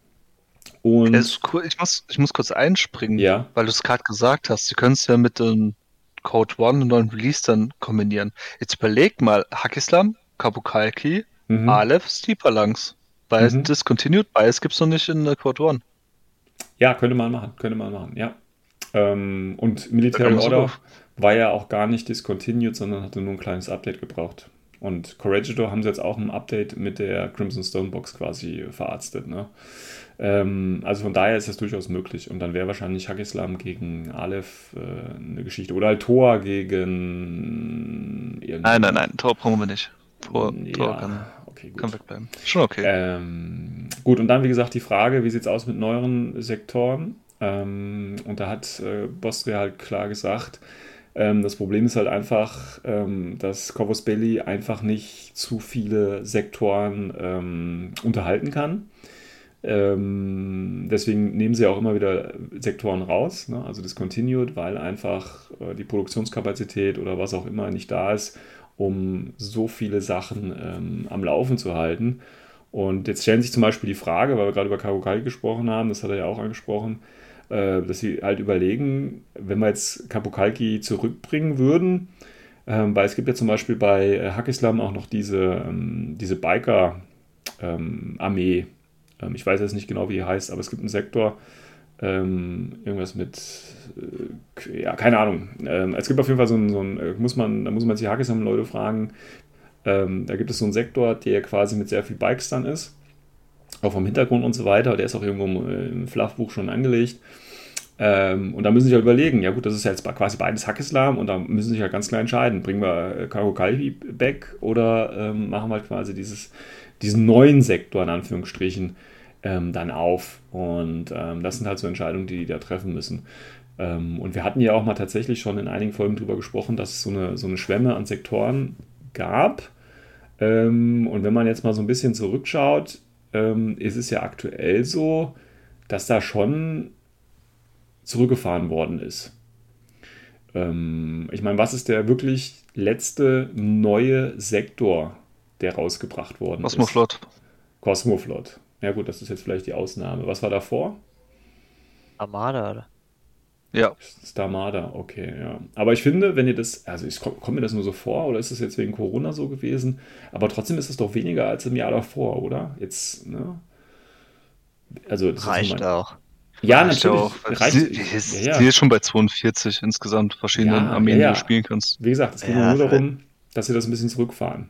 Und cool. ich, muss, ich muss kurz einspringen, ja. weil du es gerade gesagt hast. Sie können es ja mit dem Code One und neuen Release dann kombinieren. Jetzt überleg mal, Hakislam, Kabukalki, mhm. Aleph, Steeperlangs. Bei mhm. Discontinued Bias gibt es noch nicht in Code One. Ja, könnte man machen, könnte man machen, ja. Ähm, und Military Order war ja auch gar nicht discontinued, sondern hatte nur ein kleines Update gebraucht. Und Corregidor haben sie jetzt auch ein Update mit der Crimson Stone Box quasi verarztet. Ne? Ähm, also von daher ist das durchaus möglich. Und dann wäre wahrscheinlich Hakislam gegen Aleph äh, eine Geschichte. Oder halt Thor gegen. Nein, nein, nein, Tor brauchen wir nicht. Tor, ja, Tor kann, okay, gut. kann wegbleiben. Schon okay. Ähm, gut, und dann wie gesagt die Frage, wie sieht es aus mit neueren Sektoren? Ähm, und da hat äh, Bostria halt klar gesagt, ähm, das Problem ist halt einfach, ähm, dass Corvus Belli einfach nicht zu viele Sektoren ähm, unterhalten kann. Ähm, deswegen nehmen sie auch immer wieder Sektoren raus, ne? also discontinued, weil einfach äh, die Produktionskapazität oder was auch immer nicht da ist, um so viele Sachen ähm, am Laufen zu halten. Und jetzt stellen sich zum Beispiel die Frage, weil wir gerade über Kagokai gesprochen haben, das hat er ja auch angesprochen, dass sie halt überlegen, wenn wir jetzt Kapukalki zurückbringen würden, ähm, weil es gibt ja zum Beispiel bei äh, Hakislam auch noch diese, ähm, diese Biker-Armee. Ähm, ich weiß jetzt nicht genau, wie die heißt, aber es gibt einen Sektor, irgendwas mit, äh, ja, keine Ahnung. Es gibt auf jeden Fall so ein, so ein äh, muss man, da muss man sich Hakislam-Leute fragen, da gibt es so einen Sektor, der quasi mit sehr viel Bikes dann ist auch vom Hintergrund und so weiter. Der ist auch irgendwo im Fluffbuch schon angelegt. Ähm, und da müssen sie halt überlegen, ja gut, das ist ja jetzt quasi beides Hackislam und da müssen sie sich halt ganz klar entscheiden, bringen wir äh, Karo Kalbi back oder ähm, machen wir halt quasi dieses, diesen neuen Sektor in Anführungsstrichen ähm, dann auf. Und ähm, das sind halt so Entscheidungen, die die da treffen müssen. Ähm, und wir hatten ja auch mal tatsächlich schon in einigen Folgen darüber gesprochen, dass es so eine, so eine Schwemme an Sektoren gab. Ähm, und wenn man jetzt mal so ein bisschen zurückschaut, ähm, ist es ja aktuell so, dass da schon zurückgefahren worden ist. Ähm, ich meine, was ist der wirklich letzte neue Sektor, der rausgebracht worden Cosmoflot. ist? Cosmoflot. Ja gut, das ist jetzt vielleicht die Ausnahme. Was war davor? Armada, oder? Ja. Starmada, okay, ja. Aber ich finde, wenn ihr das, also ich komme mir das nur so vor, oder ist das jetzt wegen Corona so gewesen? Aber trotzdem ist es doch weniger als im Jahr davor, oder? Jetzt, ne? Also, Reicht mein... auch. Ja, reicht natürlich. Auch. Reicht, sie, ist, ja, ja. sie ist schon bei 42 insgesamt verschiedenen ja, Armeen, die du spielen kannst. Wie gesagt, es geht nur darum, dass sie das ein bisschen zurückfahren.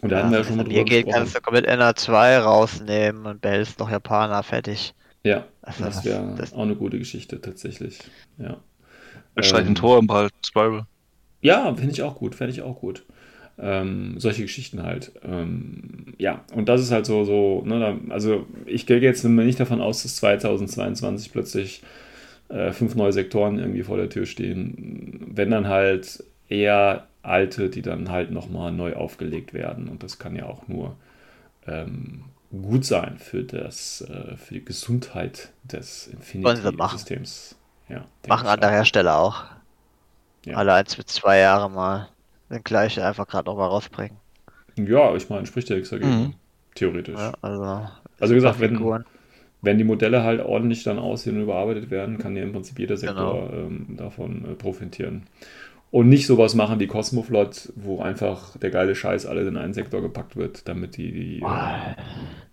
Und da hatten wir ja schon mal drüber gesprochen. Hier kannst du komplett NA2 rausnehmen und behältst noch Japaner fertig. Ja, also das wäre auch eine gute Geschichte tatsächlich. Ja. Er schreit ähm, Tor im Ball, Spiral. Ja, finde ich auch gut, fände ich auch gut. Ähm, solche Geschichten halt. Ähm, ja, und das ist halt so, so ne, also ich gehe jetzt nicht davon aus, dass 2022 plötzlich äh, fünf neue Sektoren irgendwie vor der Tür stehen. Wenn dann halt eher alte, die dann halt nochmal neu aufgelegt werden. Und das kann ja auch nur ähm, gut sein für, das, äh, für die Gesundheit des Infinity-Systems. Ja, machen andere Hersteller auch. Ja. Alle eins bis zwei Jahre mal den gleichen einfach gerade nochmal rausbringen. Ja, ich meine, spricht ja nichts dagegen. Mhm. Theoretisch. Ja, also, also gesagt, wenn, wenn die Modelle halt ordentlich dann aussehen und überarbeitet werden, kann ja im Prinzip jeder Sektor genau. ähm, davon äh, profitieren. Und nicht sowas machen wie Cosmoflot, wo einfach der geile Scheiß alle in einen Sektor gepackt wird, damit die, die äh,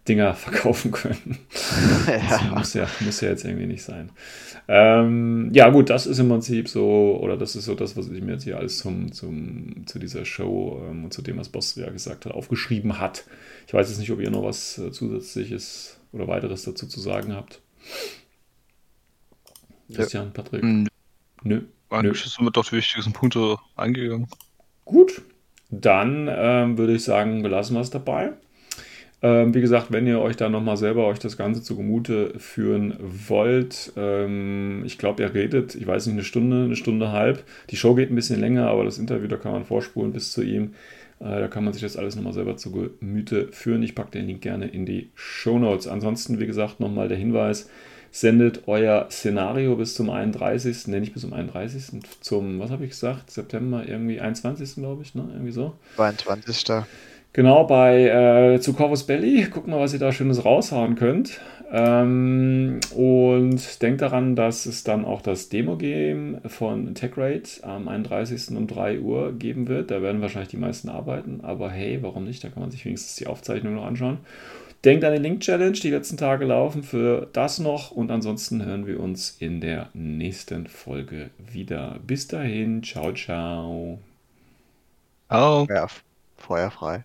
Dinger verkaufen können. ja. muss, ja, muss ja jetzt irgendwie nicht sein. Ähm, ja, gut, das ist im Prinzip so, oder das ist so das, was ich mir jetzt hier alles zum, zum, zu dieser Show ähm, und zu dem, was Boss ja gesagt hat, aufgeschrieben hat. Ich weiß jetzt nicht, ob ihr noch was äh, Zusätzliches oder weiteres dazu zu sagen habt. Christian. Patrick? Nö. Nö. Eigentlich sind wir doch die wichtigsten Punkte eingegangen. Gut, dann ähm, würde ich sagen, belassen wir es dabei. Ähm, wie gesagt, wenn ihr euch da nochmal selber euch das Ganze zu Gemute führen wollt, ähm, ich glaube, ihr redet, ich weiß nicht, eine Stunde, eine Stunde halb. Die Show geht ein bisschen länger, aber das Interview, da kann man vorspulen bis zu ihm. Äh, da kann man sich das alles nochmal selber zu Gemüte führen. Ich packe den Link gerne in die Show Notes. Ansonsten, wie gesagt, nochmal der Hinweis, sendet euer Szenario bis zum 31., nenne ich bis zum 31., zum, was habe ich gesagt, September, irgendwie 21., glaube ich, ne? Irgendwie so. 22. Genau, bei äh, zu Corvus Belly. Guckt mal, was ihr da Schönes raushauen könnt. Ähm, und denkt daran, dass es dann auch das Demo-Game von TechRate am 31. um 3 Uhr geben wird. Da werden wahrscheinlich die meisten arbeiten, aber hey, warum nicht? Da kann man sich wenigstens die Aufzeichnung noch anschauen. Denkt an die Link-Challenge, die letzten Tage laufen für das noch. Und ansonsten hören wir uns in der nächsten Folge wieder. Bis dahin, ciao, ciao. Oh. Ja, feuerfrei.